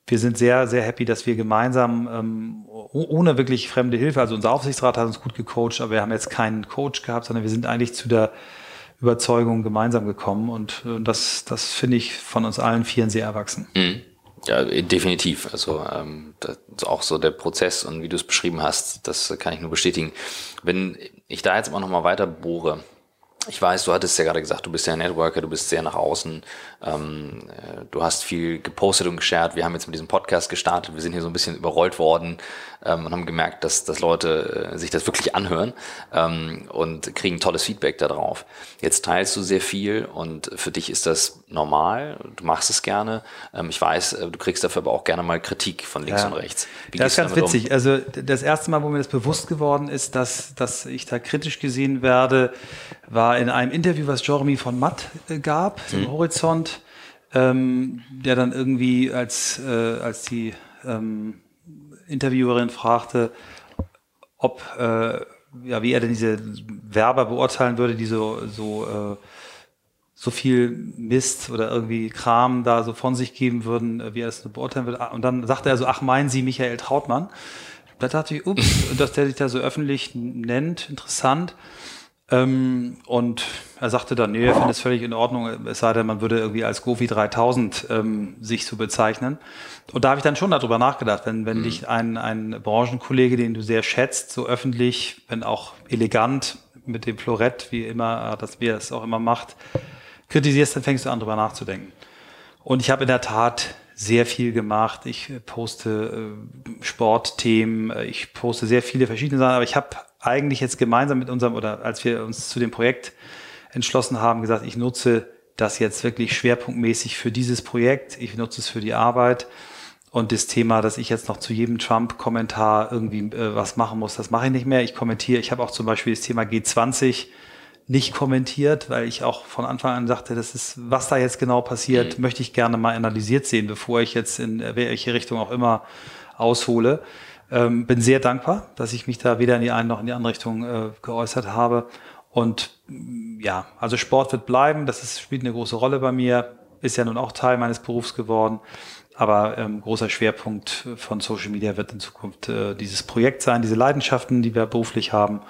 B: wir sind sehr, sehr happy, dass wir gemeinsam, ähm, ohne wirklich fremde Hilfe, also unser Aufsichtsrat hat uns gut gecoacht, aber wir haben jetzt keinen Coach gehabt, sondern wir sind eigentlich zu der Überzeugung gemeinsam gekommen und äh, das, das finde ich von uns allen Vieren sehr erwachsen. Mhm.
A: Ja, definitiv. Also ähm, das ist auch so der Prozess und wie du es beschrieben hast, das kann ich nur bestätigen. Wenn ich da jetzt immer noch mal weiter bohre, ich weiß, du hattest ja gerade gesagt, du bist ja Networker, du bist sehr nach außen, ähm, äh, du hast viel gepostet und geshared. Wir haben jetzt mit diesem Podcast gestartet, wir sind hier so ein bisschen überrollt worden ähm, und haben gemerkt, dass, dass Leute äh, sich das wirklich anhören ähm, und kriegen tolles Feedback darauf. Jetzt teilst du sehr viel und für dich ist das normal, du machst es gerne. Ähm, ich weiß, äh, du kriegst dafür aber auch gerne mal Kritik von links
B: ja.
A: und rechts.
B: Wie das ist ganz witzig. Um? Also das erste Mal, wo mir das bewusst geworden ist, dass, dass ich da kritisch gesehen werde, war in einem Interview, was Jeremy von Matt äh, gab, mhm. im Horizont, ähm, der dann irgendwie als, äh, als die ähm, Interviewerin fragte, ob, äh, ja, wie er denn diese Werber beurteilen würde, die so, so, äh, so viel Mist oder irgendwie Kram da so von sich geben würden, äh, wie er es so beurteilen würde. Und dann sagte er so, ach, meinen Sie Michael Trautmann? Da dachte ich, ups, dass der sich da so öffentlich nennt, interessant. Ähm, und er sagte dann, nee, er findet es völlig in Ordnung, es sei denn, man würde irgendwie als Gofi 3000 ähm, sich so bezeichnen. Und da habe ich dann schon darüber nachgedacht, wenn, wenn mhm. dich ein, ein Branchenkollege, den du sehr schätzt, so öffentlich, wenn auch elegant, mit dem Florett, wie immer, dass wir es auch immer macht, kritisierst, dann fängst du an, darüber nachzudenken. Und ich habe in der Tat sehr viel gemacht. Ich poste äh, Sportthemen, ich poste sehr viele verschiedene Sachen, aber ich habe eigentlich jetzt gemeinsam mit unserem, oder als wir uns zu dem Projekt entschlossen haben, gesagt, ich nutze das jetzt wirklich schwerpunktmäßig für dieses Projekt, ich nutze es für die Arbeit. Und das Thema, dass ich jetzt noch zu jedem Trump-Kommentar irgendwie äh, was machen muss, das mache ich nicht mehr. Ich kommentiere, ich habe auch zum Beispiel das Thema G20 nicht kommentiert, weil ich auch von Anfang an sagte, das ist, was da jetzt genau passiert, mhm. möchte ich gerne mal analysiert sehen, bevor ich jetzt in welche Richtung auch immer aushole. Ähm, bin sehr dankbar, dass ich mich da weder in die eine noch in die andere Richtung äh, geäußert habe. Und mm, ja, also Sport wird bleiben, das ist, spielt eine große Rolle bei mir, ist ja nun auch Teil meines Berufs geworden. Aber ähm, großer Schwerpunkt von Social Media wird in Zukunft äh, dieses Projekt sein, diese Leidenschaften, die wir beruflich haben.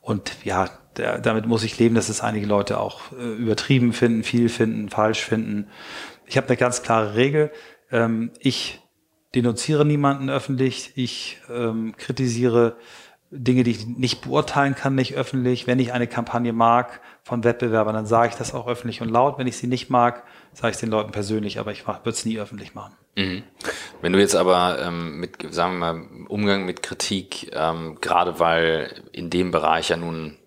B: Und ja, der, damit muss ich leben, dass es einige Leute auch äh, übertrieben finden, viel finden, falsch finden. Ich habe eine ganz klare Regel. Ähm, ich denunziere niemanden öffentlich, ich ähm, kritisiere Dinge, die ich nicht beurteilen kann, nicht öffentlich. Wenn ich eine Kampagne mag von Wettbewerbern, dann sage ich das auch öffentlich und laut. Wenn ich sie nicht mag, sage ich es den Leuten persönlich, aber ich würde es nie öffentlich machen.
A: Mhm. Wenn du jetzt aber ähm, mit, sagen wir mal, Umgang mit Kritik, ähm, gerade weil in dem Bereich ja nun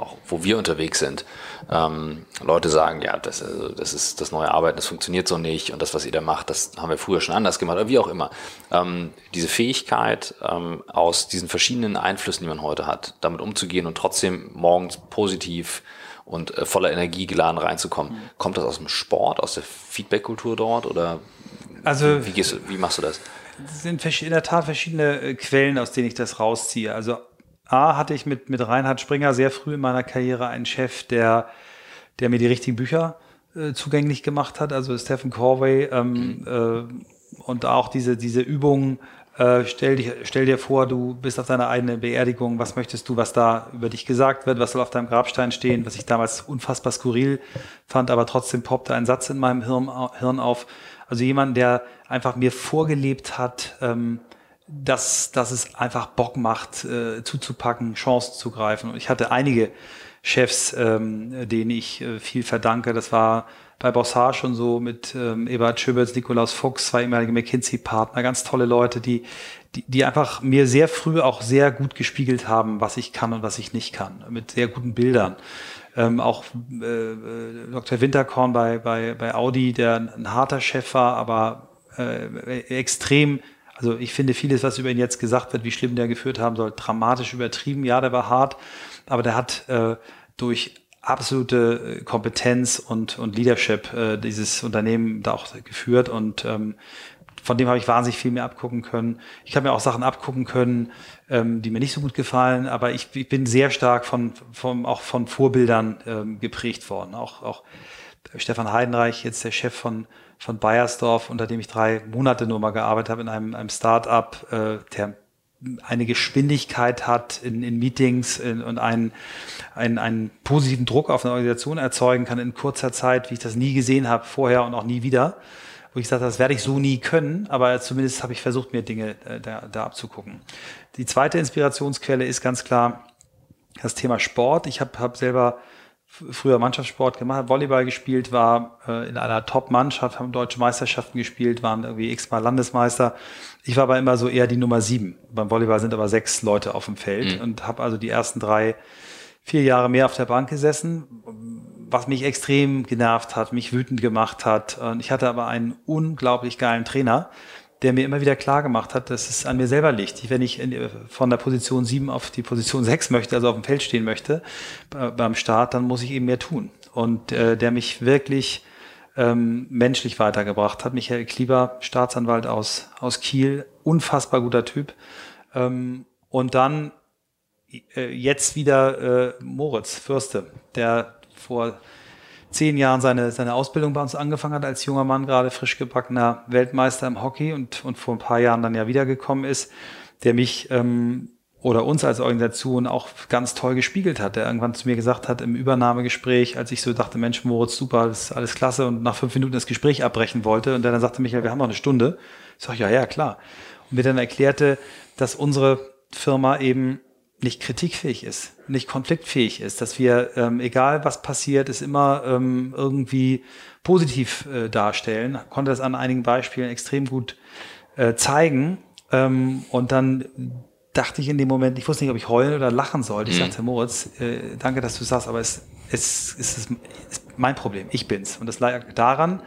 A: auch wo wir unterwegs sind, ähm, Leute sagen, ja, das, also, das ist das neue Arbeiten, das funktioniert so nicht und das, was ihr da macht, das haben wir früher schon anders gemacht oder wie auch immer. Ähm, diese Fähigkeit ähm, aus diesen verschiedenen Einflüssen, die man heute hat, damit umzugehen und trotzdem morgens positiv und äh, voller Energie geladen reinzukommen, mhm. kommt das aus dem Sport, aus der Feedback-Kultur dort oder
B: also,
A: wie, gehst du, wie machst du das?
B: Es sind in der Tat verschiedene äh, Quellen, aus denen ich das rausziehe. Also A hatte ich mit, mit Reinhard Springer sehr früh in meiner Karriere einen Chef, der, der mir die richtigen Bücher äh, zugänglich gemacht hat, also Stephen Corway ähm, mhm. äh, und auch diese, diese Übungen, äh, stell, dich, stell dir vor, du bist auf deiner eigenen Beerdigung, was möchtest du, was da über dich gesagt wird, was soll auf deinem Grabstein stehen, was ich damals unfassbar skurril fand, aber trotzdem poppte ein Satz in meinem Hirn, auf. Also jemand, der einfach mir vorgelebt hat, ähm, dass, dass es einfach Bock macht, äh, zuzupacken, Chancen zu greifen. Und ich hatte einige Chefs, ähm, denen ich äh, viel verdanke. Das war bei Bossar schon so mit ähm, Ebert Schüberts, Nikolaus Fuchs, zwei ehemalige McKinsey-Partner, ganz tolle Leute, die, die, die einfach mir sehr früh auch sehr gut gespiegelt haben, was ich kann und was ich nicht kann, mit sehr guten Bildern. Ähm, auch äh, äh Dr. Winterkorn bei, bei, bei Audi, der ein harter Chef war, aber äh, extrem also ich finde vieles, was über ihn jetzt gesagt wird, wie schlimm der geführt haben soll, dramatisch übertrieben. Ja, der war hart, aber der hat äh, durch absolute äh, Kompetenz und, und Leadership äh, dieses Unternehmen da auch geführt und ähm, von dem habe ich wahnsinnig viel mehr abgucken können. Ich habe mir auch Sachen abgucken können, ähm, die mir nicht so gut gefallen, aber ich, ich bin sehr stark von, von auch von Vorbildern ähm, geprägt worden. Auch, auch Stefan Heidenreich, jetzt der Chef von von Bayersdorf, unter dem ich drei Monate nur mal gearbeitet habe in einem, einem Start-up, äh, der eine Geschwindigkeit hat in, in Meetings in, und einen, einen, einen positiven Druck auf eine Organisation erzeugen kann in kurzer Zeit, wie ich das nie gesehen habe, vorher und auch nie wieder. Wo ich habe, das werde ich so nie können, aber zumindest habe ich versucht, mir Dinge äh, da, da abzugucken. Die zweite Inspirationsquelle ist ganz klar das Thema Sport. Ich habe hab selber früher Mannschaftssport gemacht, Volleyball gespielt, war äh, in einer Top-Mannschaft, haben deutsche Meisterschaften gespielt, waren irgendwie x-mal Landesmeister. Ich war aber immer so eher die Nummer sieben. Beim Volleyball sind aber sechs Leute auf dem Feld mhm. und habe also die ersten drei, vier Jahre mehr auf der Bank gesessen, was mich extrem genervt hat, mich wütend gemacht hat. Und ich hatte aber einen unglaublich geilen Trainer, der mir immer wieder klar gemacht hat, dass es an mir selber liegt. Wenn ich in, von der Position 7 auf die Position 6 möchte, also auf dem Feld stehen möchte äh, beim Start, dann muss ich eben mehr tun. Und äh, der mich wirklich ähm, menschlich weitergebracht hat. Michael Klieber, Staatsanwalt aus, aus Kiel, unfassbar guter Typ. Ähm, und dann äh, jetzt wieder äh, Moritz Fürste, der vor zehn Jahren seine, seine Ausbildung bei uns angefangen hat, als junger Mann, gerade frisch gebackener Weltmeister im Hockey und, und vor ein paar Jahren dann ja wiedergekommen ist, der mich ähm, oder uns als Organisation auch ganz toll gespiegelt hat, der irgendwann zu mir gesagt hat im Übernahmegespräch, als ich so dachte, Mensch, Moritz, super, das ist alles klasse und nach fünf Minuten das Gespräch abbrechen wollte und der dann sagte, Michael, wir haben noch eine Stunde. Ich sage, ja, ja, klar. Und mir dann erklärte, dass unsere Firma eben nicht kritikfähig ist, nicht konfliktfähig ist, dass wir, ähm, egal was passiert, es immer ähm, irgendwie positiv äh, darstellen. Konnte das an einigen Beispielen extrem gut äh, zeigen. Ähm, und dann dachte ich in dem Moment, ich wusste nicht, ob ich heulen oder lachen sollte. Ich mhm. sagte, Moritz, äh, danke, dass du sagst, aber es, es, es ist, ist mein Problem, ich bin's. Und das lag daran,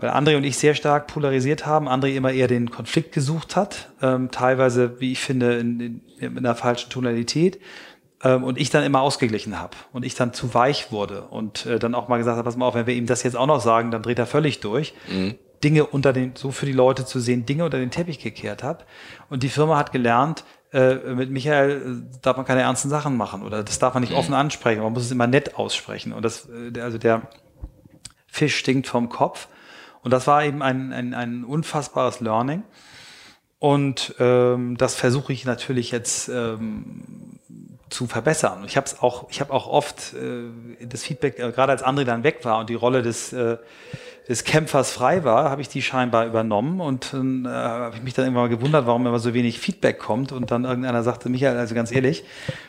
B: weil André und ich sehr stark polarisiert haben. André immer eher den Konflikt gesucht hat, ähm, teilweise, wie ich finde, in, in, in einer falschen Tonalität. Ähm, und ich dann immer ausgeglichen habe und ich dann zu weich wurde und äh, dann auch mal gesagt habe, pass mal auf, wenn wir ihm das jetzt auch noch sagen, dann dreht er völlig durch. Mhm. Dinge unter den, so für die Leute zu sehen, Dinge unter den Teppich gekehrt habe. Und die Firma hat gelernt, äh, mit Michael äh, darf man keine ernsten Sachen machen oder das darf man nicht mhm. offen ansprechen, man muss es immer nett aussprechen. Und das, äh, also der Fisch stinkt vom Kopf. Und das war eben ein, ein, ein unfassbares Learning. Und ähm, das versuche ich natürlich jetzt ähm, zu verbessern. Ich habe es auch, ich habe auch oft äh, das Feedback, äh, gerade als André dann weg war und die Rolle des, äh, des Kämpfers frei war, habe ich die scheinbar übernommen und äh, habe ich mich dann immer gewundert, warum immer so wenig Feedback kommt und dann irgendeiner sagte, Michael, also ganz ehrlich,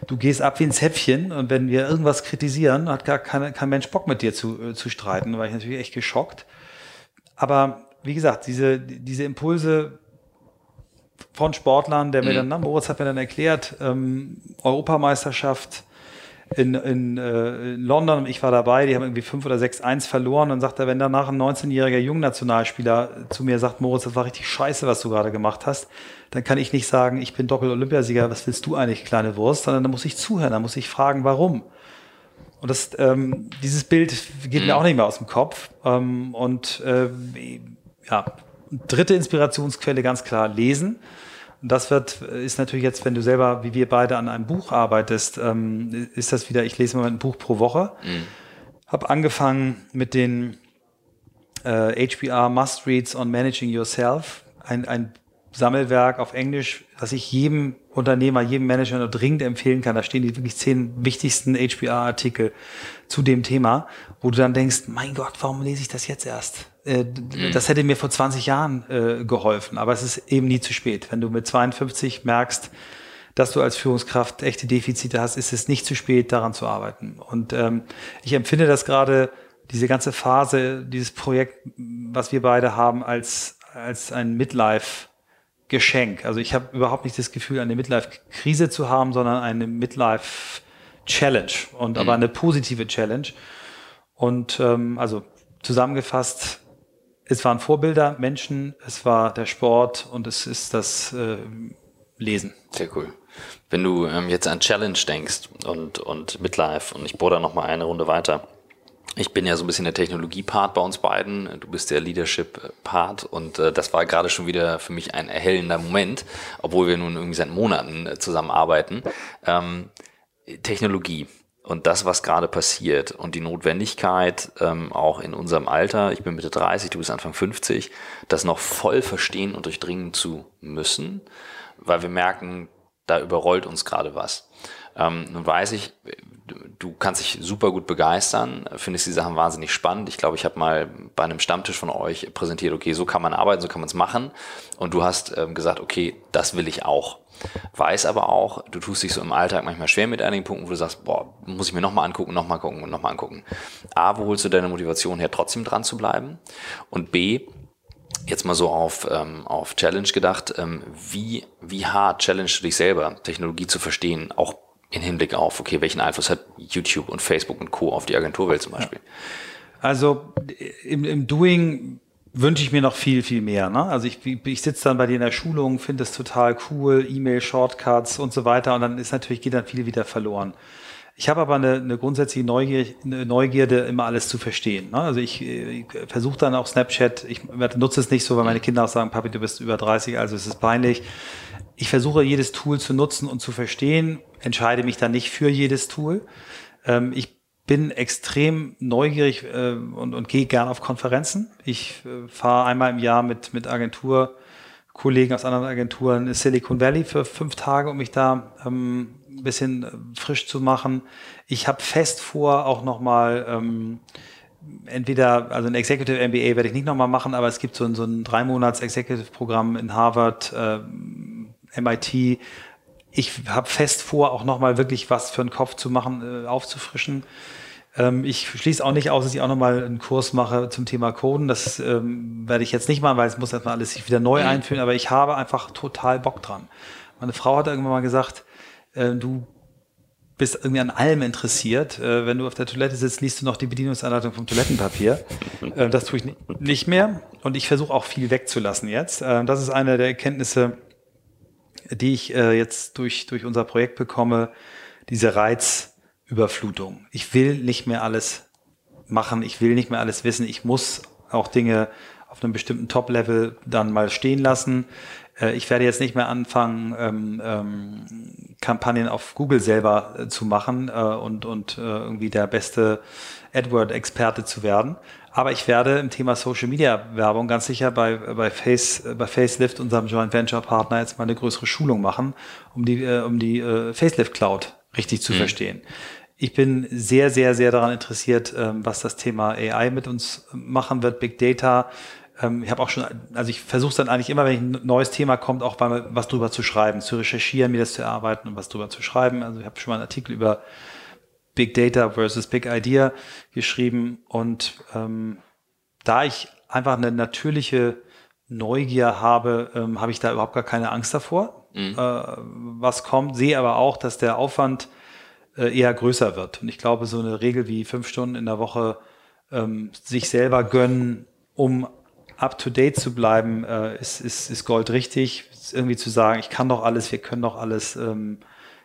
B: du gehst ab wie ein Zäpfchen und wenn wir irgendwas kritisieren, hat gar keine, kein Mensch Bock mit dir zu, äh, zu streiten. Da war ich natürlich echt geschockt. Aber wie gesagt, diese, diese Impulse von Sportlern, der mir mhm. dann, na, Moritz hat mir dann erklärt, ähm, Europameisterschaft in, in, äh, in London, ich war dabei, die haben irgendwie 5 oder 6-1 verloren und sagt er, wenn danach ein 19-jähriger Jungnationalspieler zu mir sagt, Moritz, das war richtig scheiße, was du gerade gemacht hast, dann kann ich nicht sagen, ich bin Doppel-Olympiasieger, was willst du eigentlich, kleine Wurst, sondern dann muss ich zuhören, dann muss ich fragen, warum. Und das, ähm, dieses Bild geht mhm. mir auch nicht mehr aus dem Kopf. Ähm, und äh, ja, dritte Inspirationsquelle ganz klar lesen. Und das wird, ist natürlich jetzt, wenn du selber, wie wir beide an einem Buch arbeitest, ähm, ist das wieder, ich lese mal ein Buch pro Woche. Mhm. Habe angefangen mit den äh, HBR Must Reads on Managing Yourself. Ein, ein Sammelwerk auf Englisch, das ich jedem Unternehmer, jedem Manager nur dringend empfehlen kann. Da stehen die wirklich zehn wichtigsten HBR-Artikel zu dem Thema, wo du dann denkst, mein Gott, warum lese ich das jetzt erst? Äh, mhm. Das hätte mir vor 20 Jahren äh, geholfen, aber es ist eben nie zu spät. Wenn du mit 52 merkst, dass du als Führungskraft echte Defizite hast, ist es nicht zu spät, daran zu arbeiten. Und ähm, ich empfinde das gerade, diese ganze Phase, dieses Projekt, was wir beide haben, als, als ein Midlife- Geschenk. Also ich habe überhaupt nicht das Gefühl, eine Midlife-Krise zu haben, sondern eine Midlife-Challenge und mhm. aber eine positive Challenge. Und ähm, also zusammengefasst, es waren Vorbilder, Menschen, es war der Sport und es ist das äh, Lesen.
A: Sehr cool. Wenn du ähm, jetzt an Challenge denkst und, und Midlife und ich bohre da nochmal eine Runde weiter. Ich bin ja so ein bisschen der Technologie-Part bei uns beiden. Du bist der Leadership-Part und äh, das war gerade schon wieder für mich ein erhellender Moment, obwohl wir nun irgendwie seit Monaten äh, zusammenarbeiten. Ähm, Technologie und das, was gerade passiert und die Notwendigkeit, ähm, auch in unserem Alter, ich bin Mitte 30, du bist Anfang 50, das noch voll verstehen und durchdringen zu müssen, weil wir merken, da überrollt uns gerade was. Ähm, nun weiß ich, du kannst dich super gut begeistern, findest die Sachen wahnsinnig spannend. Ich glaube, ich habe mal bei einem Stammtisch von euch präsentiert, okay, so kann man arbeiten, so kann man es machen. Und du hast ähm, gesagt, okay, das will ich auch. Weiß aber auch, du tust dich so im Alltag manchmal schwer mit einigen Punkten, wo du sagst, boah, muss ich mir nochmal angucken, nochmal gucken und nochmal angucken. A, wo holst du deine Motivation her, trotzdem dran zu bleiben? Und B, jetzt mal so auf, ähm, auf Challenge gedacht, ähm, wie, wie hart challenge du dich selber, Technologie zu verstehen, auch in Hinblick auf, okay, welchen Einfluss hat YouTube und Facebook und Co. auf die Agenturwelt zum Beispiel?
B: Also im, im Doing wünsche ich mir noch viel, viel mehr. Ne? Also ich, ich sitze dann bei dir in der Schulung, finde es total cool, E-Mail-Shortcuts und so weiter und dann ist natürlich, geht dann viel wieder verloren. Ich habe aber eine, eine grundsätzliche Neugier, eine Neugierde, immer alles zu verstehen. Ne? Also ich, ich versuche dann auch Snapchat, ich nutze es nicht so, weil meine Kinder auch sagen, Papi, du bist über 30, also es ist peinlich ich versuche jedes Tool zu nutzen und zu verstehen, entscheide mich dann nicht für jedes Tool. Ähm, ich bin extrem neugierig äh, und, und gehe gern auf Konferenzen. Ich äh, fahre einmal im Jahr mit, mit Agenturkollegen aus anderen Agenturen in Silicon Valley für fünf Tage, um mich da ähm, ein bisschen äh, frisch zu machen. Ich habe fest vor, auch nochmal ähm, entweder, also ein Executive MBA werde ich nicht nochmal machen, aber es gibt so ein, so ein drei Monats Executive Programm in Harvard, äh, MIT. Ich habe fest vor, auch nochmal wirklich was für den Kopf zu machen, äh, aufzufrischen. Ähm, ich schließe auch nicht aus, dass ich auch nochmal einen Kurs mache zum Thema Coden. Das ähm, werde ich jetzt nicht machen, weil es muss erstmal alles sich wieder neu mhm. einführen, aber ich habe einfach total Bock dran. Meine Frau hat irgendwann mal gesagt, äh, du bist irgendwie an allem interessiert. Äh, wenn du auf der Toilette sitzt, liest du noch die Bedienungsanleitung vom Toilettenpapier. Äh, das tue ich nicht mehr. Und ich versuche auch viel wegzulassen jetzt. Äh, das ist eine der Erkenntnisse, die ich äh, jetzt durch, durch unser Projekt bekomme, diese Reizüberflutung. Ich will nicht mehr alles machen, ich will nicht mehr alles wissen, ich muss auch Dinge auf einem bestimmten Top-Level dann mal stehen lassen. Äh, ich werde jetzt nicht mehr anfangen, ähm, ähm, Kampagnen auf Google selber äh, zu machen äh, und, und äh, irgendwie der beste AdWord-Experte zu werden. Aber ich werde im Thema Social Media Werbung ganz sicher bei, bei, Face, bei Facelift, unserem Joint Venture Partner, jetzt mal eine größere Schulung machen, um die, äh, um die äh, Facelift Cloud richtig zu mhm. verstehen. Ich bin sehr, sehr, sehr daran interessiert, ähm, was das Thema AI mit uns machen wird, Big Data. Ähm, ich habe auch schon, also ich versuche dann eigentlich immer, wenn ein neues Thema kommt, auch was drüber zu schreiben, zu recherchieren, mir das zu erarbeiten und was drüber zu schreiben. Also ich habe schon mal einen Artikel über Big Data versus Big Idea geschrieben und ähm, da ich einfach eine natürliche Neugier habe, ähm, habe ich da überhaupt gar keine Angst davor, mhm. äh, was kommt, sehe aber auch, dass der Aufwand äh, eher größer wird. Und ich glaube, so eine Regel wie fünf Stunden in der Woche ähm, sich selber gönnen, um up to date zu bleiben, äh, ist, ist, ist Gold richtig. Irgendwie zu sagen, ich kann doch alles, wir können doch alles, ähm,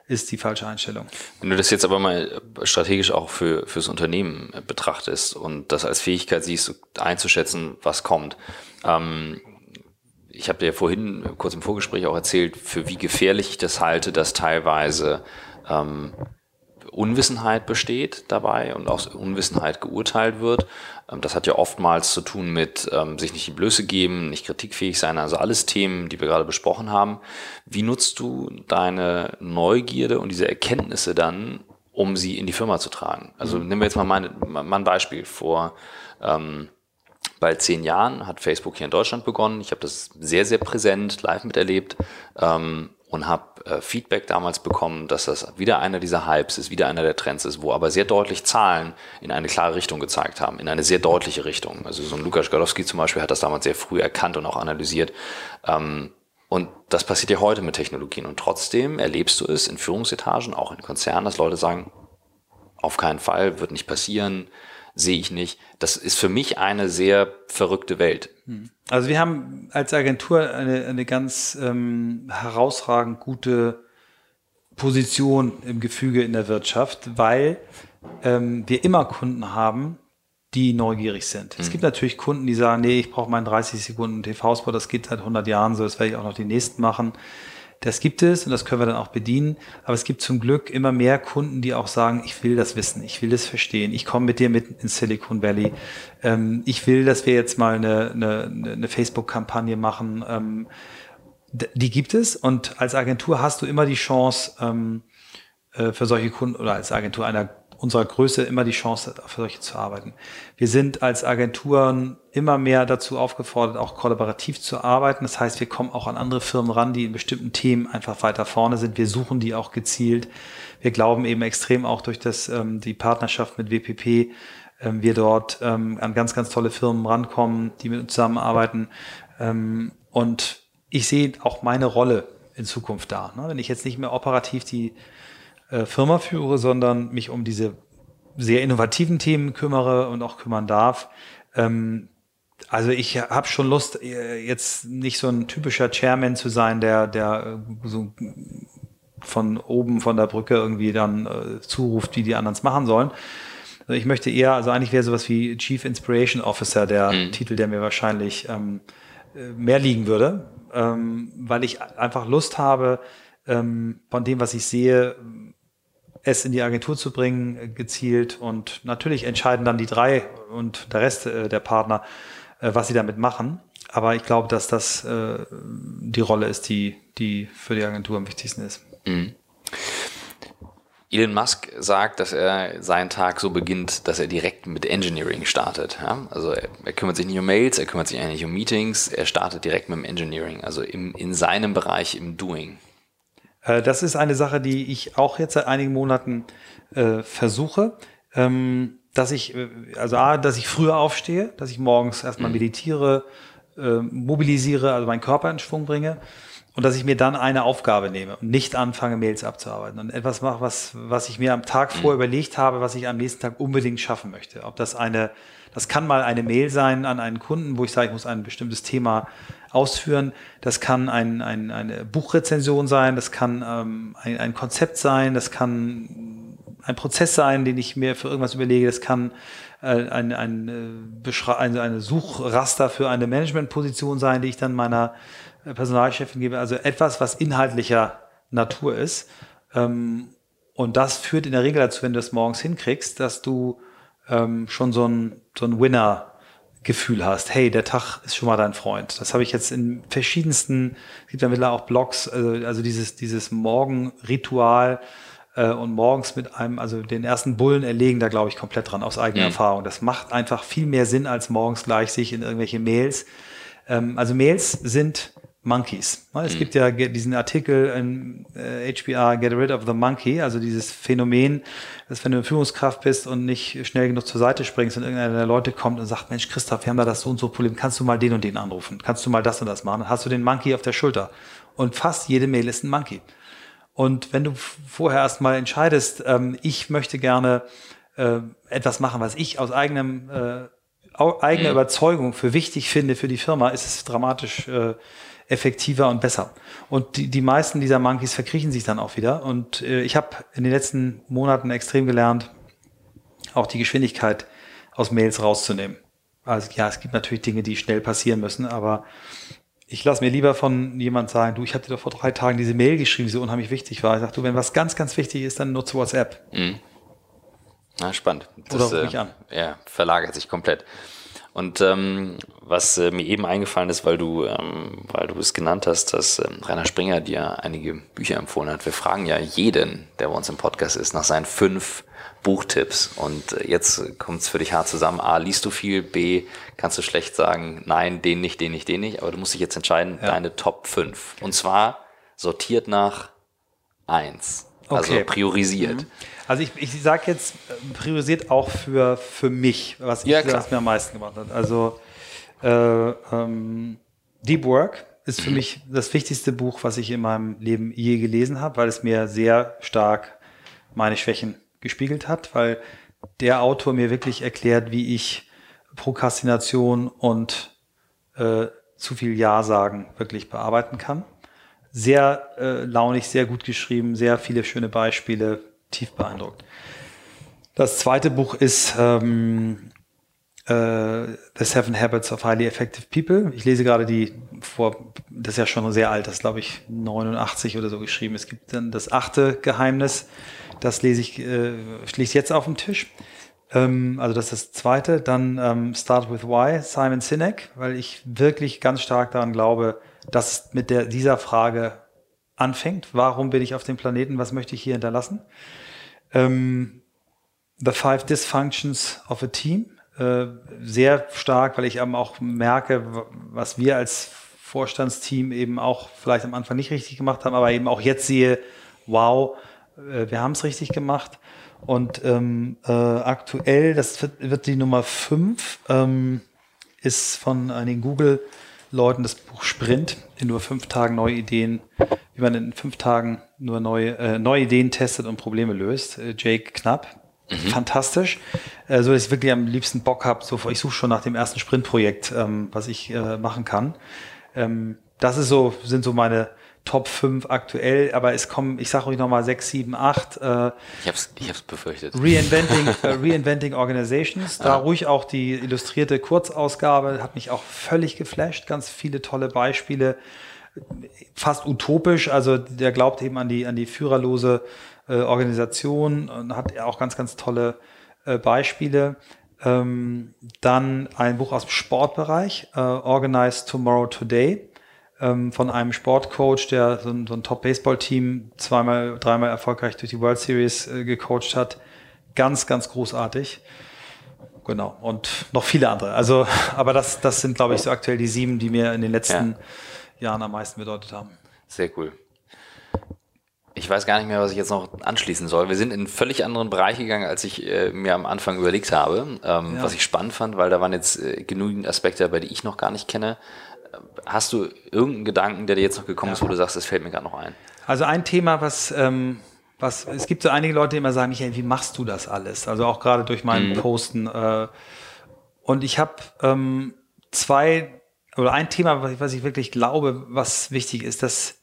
B: ist die falsche Einstellung.
A: Wenn du das jetzt aber mal strategisch auch für fürs Unternehmen betrachtest und das als Fähigkeit siehst, einzuschätzen, was kommt. Ähm, ich habe dir vorhin kurz im Vorgespräch auch erzählt, für wie gefährlich ich das halte, dass teilweise ähm, Unwissenheit besteht dabei und aus Unwissenheit geurteilt wird. Ähm, das hat ja oftmals zu tun mit ähm, sich nicht die Blöße geben, nicht kritikfähig sein, also alles Themen, die wir gerade besprochen haben. Wie nutzt du deine Neugierde und diese Erkenntnisse dann, um sie in die Firma zu tragen? Also mhm. nehmen wir jetzt mal, meine, mal ein Beispiel vor. Ähm, bald zehn Jahren hat Facebook hier in Deutschland begonnen. Ich habe das sehr, sehr präsent live miterlebt. Ähm, und habe äh, Feedback damals bekommen, dass das wieder einer dieser Hypes ist, wieder einer der Trends ist, wo aber sehr deutlich Zahlen in eine klare Richtung gezeigt haben, in eine sehr deutliche Richtung. Also so ein Lukas Gadowski zum Beispiel hat das damals sehr früh erkannt und auch analysiert. Ähm, und das passiert ja heute mit Technologien. Und trotzdem erlebst du es in Führungsetagen, auch in Konzernen, dass Leute sagen, auf keinen Fall, wird nicht passieren, sehe ich nicht. Das ist für mich eine sehr verrückte Welt.
B: Hm. Also wir haben als Agentur eine, eine ganz ähm, herausragend gute Position im Gefüge in der Wirtschaft, weil ähm, wir immer Kunden haben, die neugierig sind. Mhm. Es hm. gibt natürlich Kunden, die sagen, nee, ich brauche meinen 30 Sekunden TV-Spot, das geht seit 100 Jahren so, das werde ich auch noch die nächsten machen. Das gibt es und das können wir dann auch bedienen. Aber es gibt zum Glück immer mehr Kunden, die auch sagen, ich will das wissen, ich will das verstehen, ich komme mit dir mit ins Silicon Valley. Ähm, ich will, dass wir jetzt mal eine, eine, eine Facebook-Kampagne machen. Ähm, die gibt es und als Agentur hast du immer die Chance, ähm, äh, für solche Kunden oder als Agentur einer unserer Größe immer die Chance, für solche zu arbeiten. Wir sind als Agenturen immer mehr dazu aufgefordert, auch kollaborativ zu arbeiten. Das heißt, wir kommen auch an andere Firmen ran, die in bestimmten Themen einfach weiter vorne sind. Wir suchen die auch gezielt. Wir glauben eben extrem auch durch das, ähm, die Partnerschaft mit WPP, ähm, wir dort ähm, an ganz, ganz tolle Firmen rankommen, die mit uns zusammenarbeiten. Ähm, und ich sehe auch meine Rolle in Zukunft da. Ne? Wenn ich jetzt nicht mehr operativ die äh, Firma führe, sondern mich um diese sehr innovativen Themen kümmere und auch kümmern darf. Ähm, also ich habe schon Lust, äh, jetzt nicht so ein typischer Chairman zu sein, der, der äh, so von oben von der Brücke irgendwie dann äh, zuruft, wie die anderen es machen sollen. Also ich möchte eher, also eigentlich wäre sowas wie Chief Inspiration Officer der mhm. Titel, der mir wahrscheinlich ähm, mehr liegen würde, ähm, weil ich einfach Lust habe, ähm, von dem, was ich sehe, es in die Agentur zu bringen, äh, gezielt. Und natürlich entscheiden dann die drei und der Rest äh, der Partner, äh, was sie damit machen. Aber ich glaube, dass das die Rolle ist, die, die für die Agentur am wichtigsten ist. Mhm.
A: Elon Musk sagt, dass er seinen Tag so beginnt, dass er direkt mit Engineering startet. Ja? Also er, er, kümmert sich nicht um Mails, er kümmert sich eigentlich um Meetings, er startet direkt mit dem Engineering, also im, in seinem Bereich im Doing.
B: Äh, das ist eine Sache, die ich auch jetzt seit einigen Monaten äh, versuche. Ähm, dass ich, äh, also A, dass ich früher aufstehe, dass ich morgens erstmal mhm. meditiere, äh, mobilisiere, also meinen Körper in Schwung bringe und dass ich mir dann eine Aufgabe nehme und nicht anfange, Mails abzuarbeiten und etwas mache, was, was ich mir am Tag vor mhm. überlegt habe, was ich am nächsten Tag unbedingt schaffen möchte. Ob das eine, das kann mal eine Mail sein an einen Kunden, wo ich sage, ich muss ein bestimmtes Thema ausführen. Das kann ein, ein, eine Buchrezension sein, das kann ähm, ein, ein Konzept sein, das kann ein Prozess sein, den ich mir für irgendwas überlege, das kann äh, ein, ein, äh, eine, eine Suchraster für eine Managementposition sein, die ich dann meiner Personalchefin gebe. Also etwas, was inhaltlicher Natur ist. Ähm, und das führt in der Regel dazu, wenn du es morgens hinkriegst, dass du ähm, schon so ein, so ein Winner Gefühl hast, hey, der Tag ist schon mal dein Freund. Das habe ich jetzt in verschiedensten, es gibt ja mittlerweile auch Blogs, also, also dieses, dieses Morgenritual äh, und morgens mit einem, also den ersten Bullen erlegen da, glaube ich, komplett dran, aus eigener mhm. Erfahrung. Das macht einfach viel mehr Sinn, als morgens gleich sich in irgendwelche Mails. Ähm, also Mails sind Monkeys. Es mhm. gibt ja diesen Artikel in äh, HBR, Get Rid of the Monkey, also dieses Phänomen, dass wenn du Führungskraft bist und nicht schnell genug zur Seite springst und irgendeiner der Leute kommt und sagt, Mensch, Christoph, wir haben da das so und so Problem, kannst du mal den und den anrufen? Kannst du mal das und das machen? Dann hast du den Monkey auf der Schulter. Und fast jede Mail ist ein Monkey. Und wenn du vorher erstmal entscheidest, ähm, ich möchte gerne äh, etwas machen, was ich aus eigenem äh, eigener mhm. Überzeugung für wichtig finde für die Firma, ist es dramatisch äh, effektiver und besser. Und die, die meisten dieser Monkeys verkriechen sich dann auch wieder. Und äh, ich habe in den letzten Monaten extrem gelernt, auch die Geschwindigkeit aus Mails rauszunehmen. Also ja, es gibt natürlich Dinge, die schnell passieren müssen, aber ich lasse mir lieber von jemand sagen, du, ich habe dir doch vor drei Tagen diese Mail geschrieben, die so unheimlich wichtig war. Ich sage, du, wenn was ganz, ganz wichtig ist, dann nutze WhatsApp. Mhm.
A: Na, spannend.
B: Das, Oder ruf mich äh, an.
A: Ja, verlagert sich komplett. Und ähm, was äh, mir eben eingefallen ist, weil du, ähm, weil du es genannt hast, dass ähm, Rainer Springer dir einige Bücher empfohlen hat. Wir fragen ja jeden, der bei uns im Podcast ist, nach seinen fünf Buchtipps. Und äh, jetzt kommt es für dich hart zusammen. A, liest du viel? B, kannst du schlecht sagen, nein, den nicht, den nicht, den nicht. Aber du musst dich jetzt entscheiden, ja. deine Top 5. Und zwar sortiert nach eins. Also okay. priorisiert. Mhm.
B: Also ich, ich sage jetzt priorisiert auch für, für mich, was, ich, ja, was mir am meisten gemacht hat. Also äh, ähm, Deep Work ist für mhm. mich das wichtigste Buch, was ich in meinem Leben je gelesen habe, weil es mir sehr stark meine Schwächen gespiegelt hat, weil der Autor mir wirklich erklärt, wie ich Prokrastination und äh, zu viel Ja sagen wirklich bearbeiten kann. Sehr äh, launig, sehr gut geschrieben, sehr viele schöne Beispiele, tief beeindruckt. Das zweite Buch ist ähm, äh, The Seven Habits of Highly Effective People. Ich lese gerade die vor, das ist ja schon sehr alt, das glaube ich 89 oder so geschrieben. Es gibt dann das achte Geheimnis, das lese ich, äh, schließe jetzt auf dem Tisch. Ähm, also das ist das zweite. Dann ähm, Start with Why, Simon Sinek, weil ich wirklich ganz stark daran glaube, dass mit der, dieser Frage anfängt. Warum bin ich auf dem Planeten? Was möchte ich hier hinterlassen? Ähm, The Five Dysfunctions of a Team. Äh, sehr stark, weil ich eben auch merke, was wir als Vorstandsteam eben auch vielleicht am Anfang nicht richtig gemacht haben, aber eben auch jetzt sehe, wow, äh, wir haben es richtig gemacht. Und ähm, äh, aktuell, das wird, wird, die Nummer fünf, ähm, ist von einigen Google-Leuten das Buch Sprint, in nur fünf Tagen neue Ideen, wie man in fünf Tagen nur neue, äh, neue Ideen testet und Probleme löst. Äh, Jake Knapp, mhm. fantastisch. Äh, so dass ich wirklich am liebsten Bock habe, so, ich suche schon nach dem ersten Sprintprojekt, ähm, was ich äh, machen kann. Ähm, das ist so, sind so meine Top 5 aktuell, aber es kommen, ich sage euch nochmal 6, 7, 8. Äh,
A: ich hab's, ich hab's befürchtet.
B: Reinventing, äh, Reinventing Organizations, da ah. ruhig auch die illustrierte Kurzausgabe, hat mich auch völlig geflasht, ganz viele tolle Beispiele, fast utopisch, also der glaubt eben an die, an die führerlose äh, Organisation und hat auch ganz, ganz tolle äh, Beispiele. Ähm, dann ein Buch aus dem Sportbereich, äh, Organize Tomorrow Today ähm, von einem Sportcoach, der so ein, so ein Top-Baseball-Team zweimal, dreimal erfolgreich durch die World Series äh, gecoacht hat. Ganz, ganz großartig. Genau. Und noch viele andere. Also, aber das, das sind, glaube ich, so aktuell die sieben, die mir in den letzten ja. Jahren am meisten bedeutet haben.
A: Sehr cool. Ich weiß gar nicht mehr, was ich jetzt noch anschließen soll. Wir sind in völlig anderen Bereich gegangen, als ich äh, mir am Anfang überlegt habe. Ähm, ja. Was ich spannend fand, weil da waren jetzt äh, genügend Aspekte dabei, die ich noch gar nicht kenne. Hast du irgendeinen Gedanken, der dir jetzt noch gekommen ist, wo du sagst, das fällt mir gerade noch ein?
B: Also ein Thema, was, ähm, was es gibt so einige Leute, die immer sagen, Michael, wie machst du das alles? Also auch gerade durch meinen mhm. Posten. Äh, und ich habe ähm, zwei oder ein Thema, was ich, was ich wirklich glaube, was wichtig ist, dass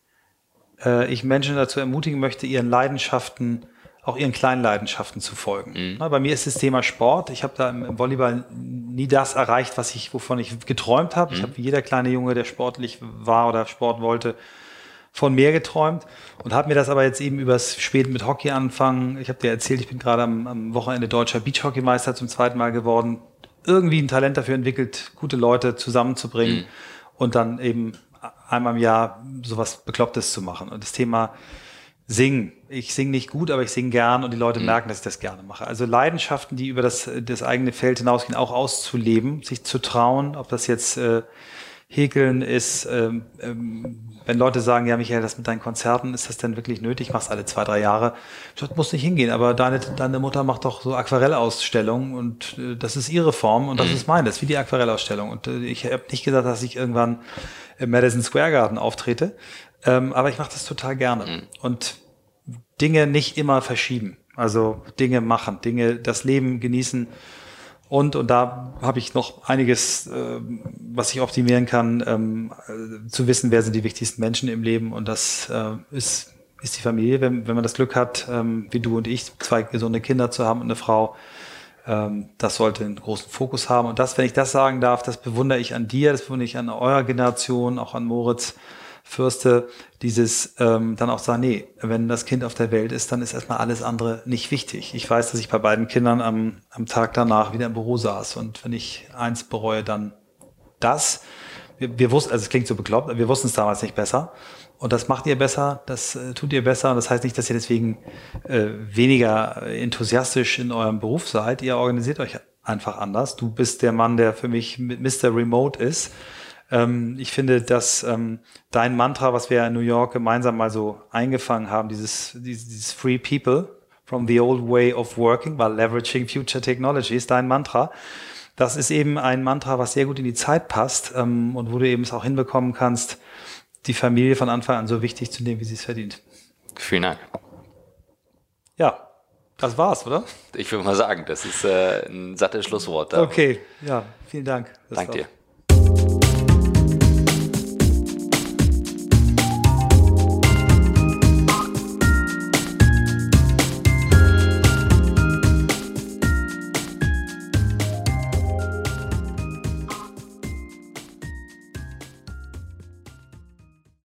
B: äh, ich Menschen dazu ermutigen möchte, ihren Leidenschaften auch ihren kleinen Leidenschaften zu folgen. Mhm. bei mir ist das Thema Sport. Ich habe da im, Volleyball nie das erreicht, was ich, wovon ich geträumt habe. Mhm. Ich habe wie jeder kleine Junge, der sportlich war oder Sport wollte, von mehr geträumt und habe mir das aber jetzt eben übers Spät mit Hockey anfangen. Ich habe dir erzählt, ich bin gerade am, am Wochenende deutscher Beachhockeymeister zum zweiten Mal geworden. Irgendwie ein Talent dafür entwickelt, gute Leute zusammenzubringen mhm. und dann eben einmal im Jahr sowas Beklopptes zu machen. Und das Thema Singen ich singe nicht gut, aber ich singe gern und die Leute mhm. merken, dass ich das gerne mache. Also Leidenschaften, die über das, das eigene Feld hinausgehen, auch auszuleben, sich zu trauen, ob das jetzt äh, Häkeln ist, ähm, ähm, wenn Leute sagen, ja Michael, das mit deinen Konzerten, ist das denn wirklich nötig? Ich mach's alle zwei, drei Jahre. Ich muss nicht hingehen, aber deine, deine Mutter macht doch so Aquarellausstellungen und äh, das ist ihre Form und das mhm. ist meine, das ist wie die Aquarellausstellung. Und äh, ich habe nicht gesagt, dass ich irgendwann im Madison Square Garden auftrete, ähm, aber ich mache das total gerne. Mhm. Und Dinge nicht immer verschieben. Also Dinge machen, Dinge, das Leben genießen. Und, und da habe ich noch einiges, äh, was ich optimieren kann, ähm, äh, zu wissen, wer sind die wichtigsten Menschen im Leben. Und das äh, ist, ist die Familie, wenn, wenn man das Glück hat, ähm, wie du und ich, zwei gesunde Kinder zu haben und eine Frau. Ähm, das sollte einen großen Fokus haben. Und das, wenn ich das sagen darf, das bewundere ich an dir, das bewundere ich an eurer Generation, auch an Moritz Fürste dieses ähm, dann auch sagen, nee, wenn das Kind auf der Welt ist, dann ist erstmal alles andere nicht wichtig. Ich weiß, dass ich bei beiden Kindern am, am Tag danach wieder im Büro saß und wenn ich eins bereue, dann das. Wir, wir wussten, also es klingt so bekloppt, wir wussten es damals nicht besser. Und das macht ihr besser, das äh, tut ihr besser. Das heißt nicht, dass ihr deswegen äh, weniger enthusiastisch in eurem Beruf seid. Ihr organisiert euch einfach anders. Du bist der Mann, der für mich Mr. Remote ist ähm, ich finde, dass ähm, dein Mantra, was wir in New York gemeinsam mal so eingefangen haben, dieses, dieses, dieses Free People from the old way of working, while leveraging future technologies, dein Mantra. Das ist eben ein Mantra, was sehr gut in die Zeit passt ähm, und wo du eben es auch hinbekommen kannst, die Familie von Anfang an so wichtig zu nehmen, wie sie es verdient.
A: Vielen Dank.
B: Ja, das war's, oder?
A: Ich würde mal sagen, das ist äh, ein sattes Schlusswort.
B: Okay, ja, vielen Dank.
A: Danke dir.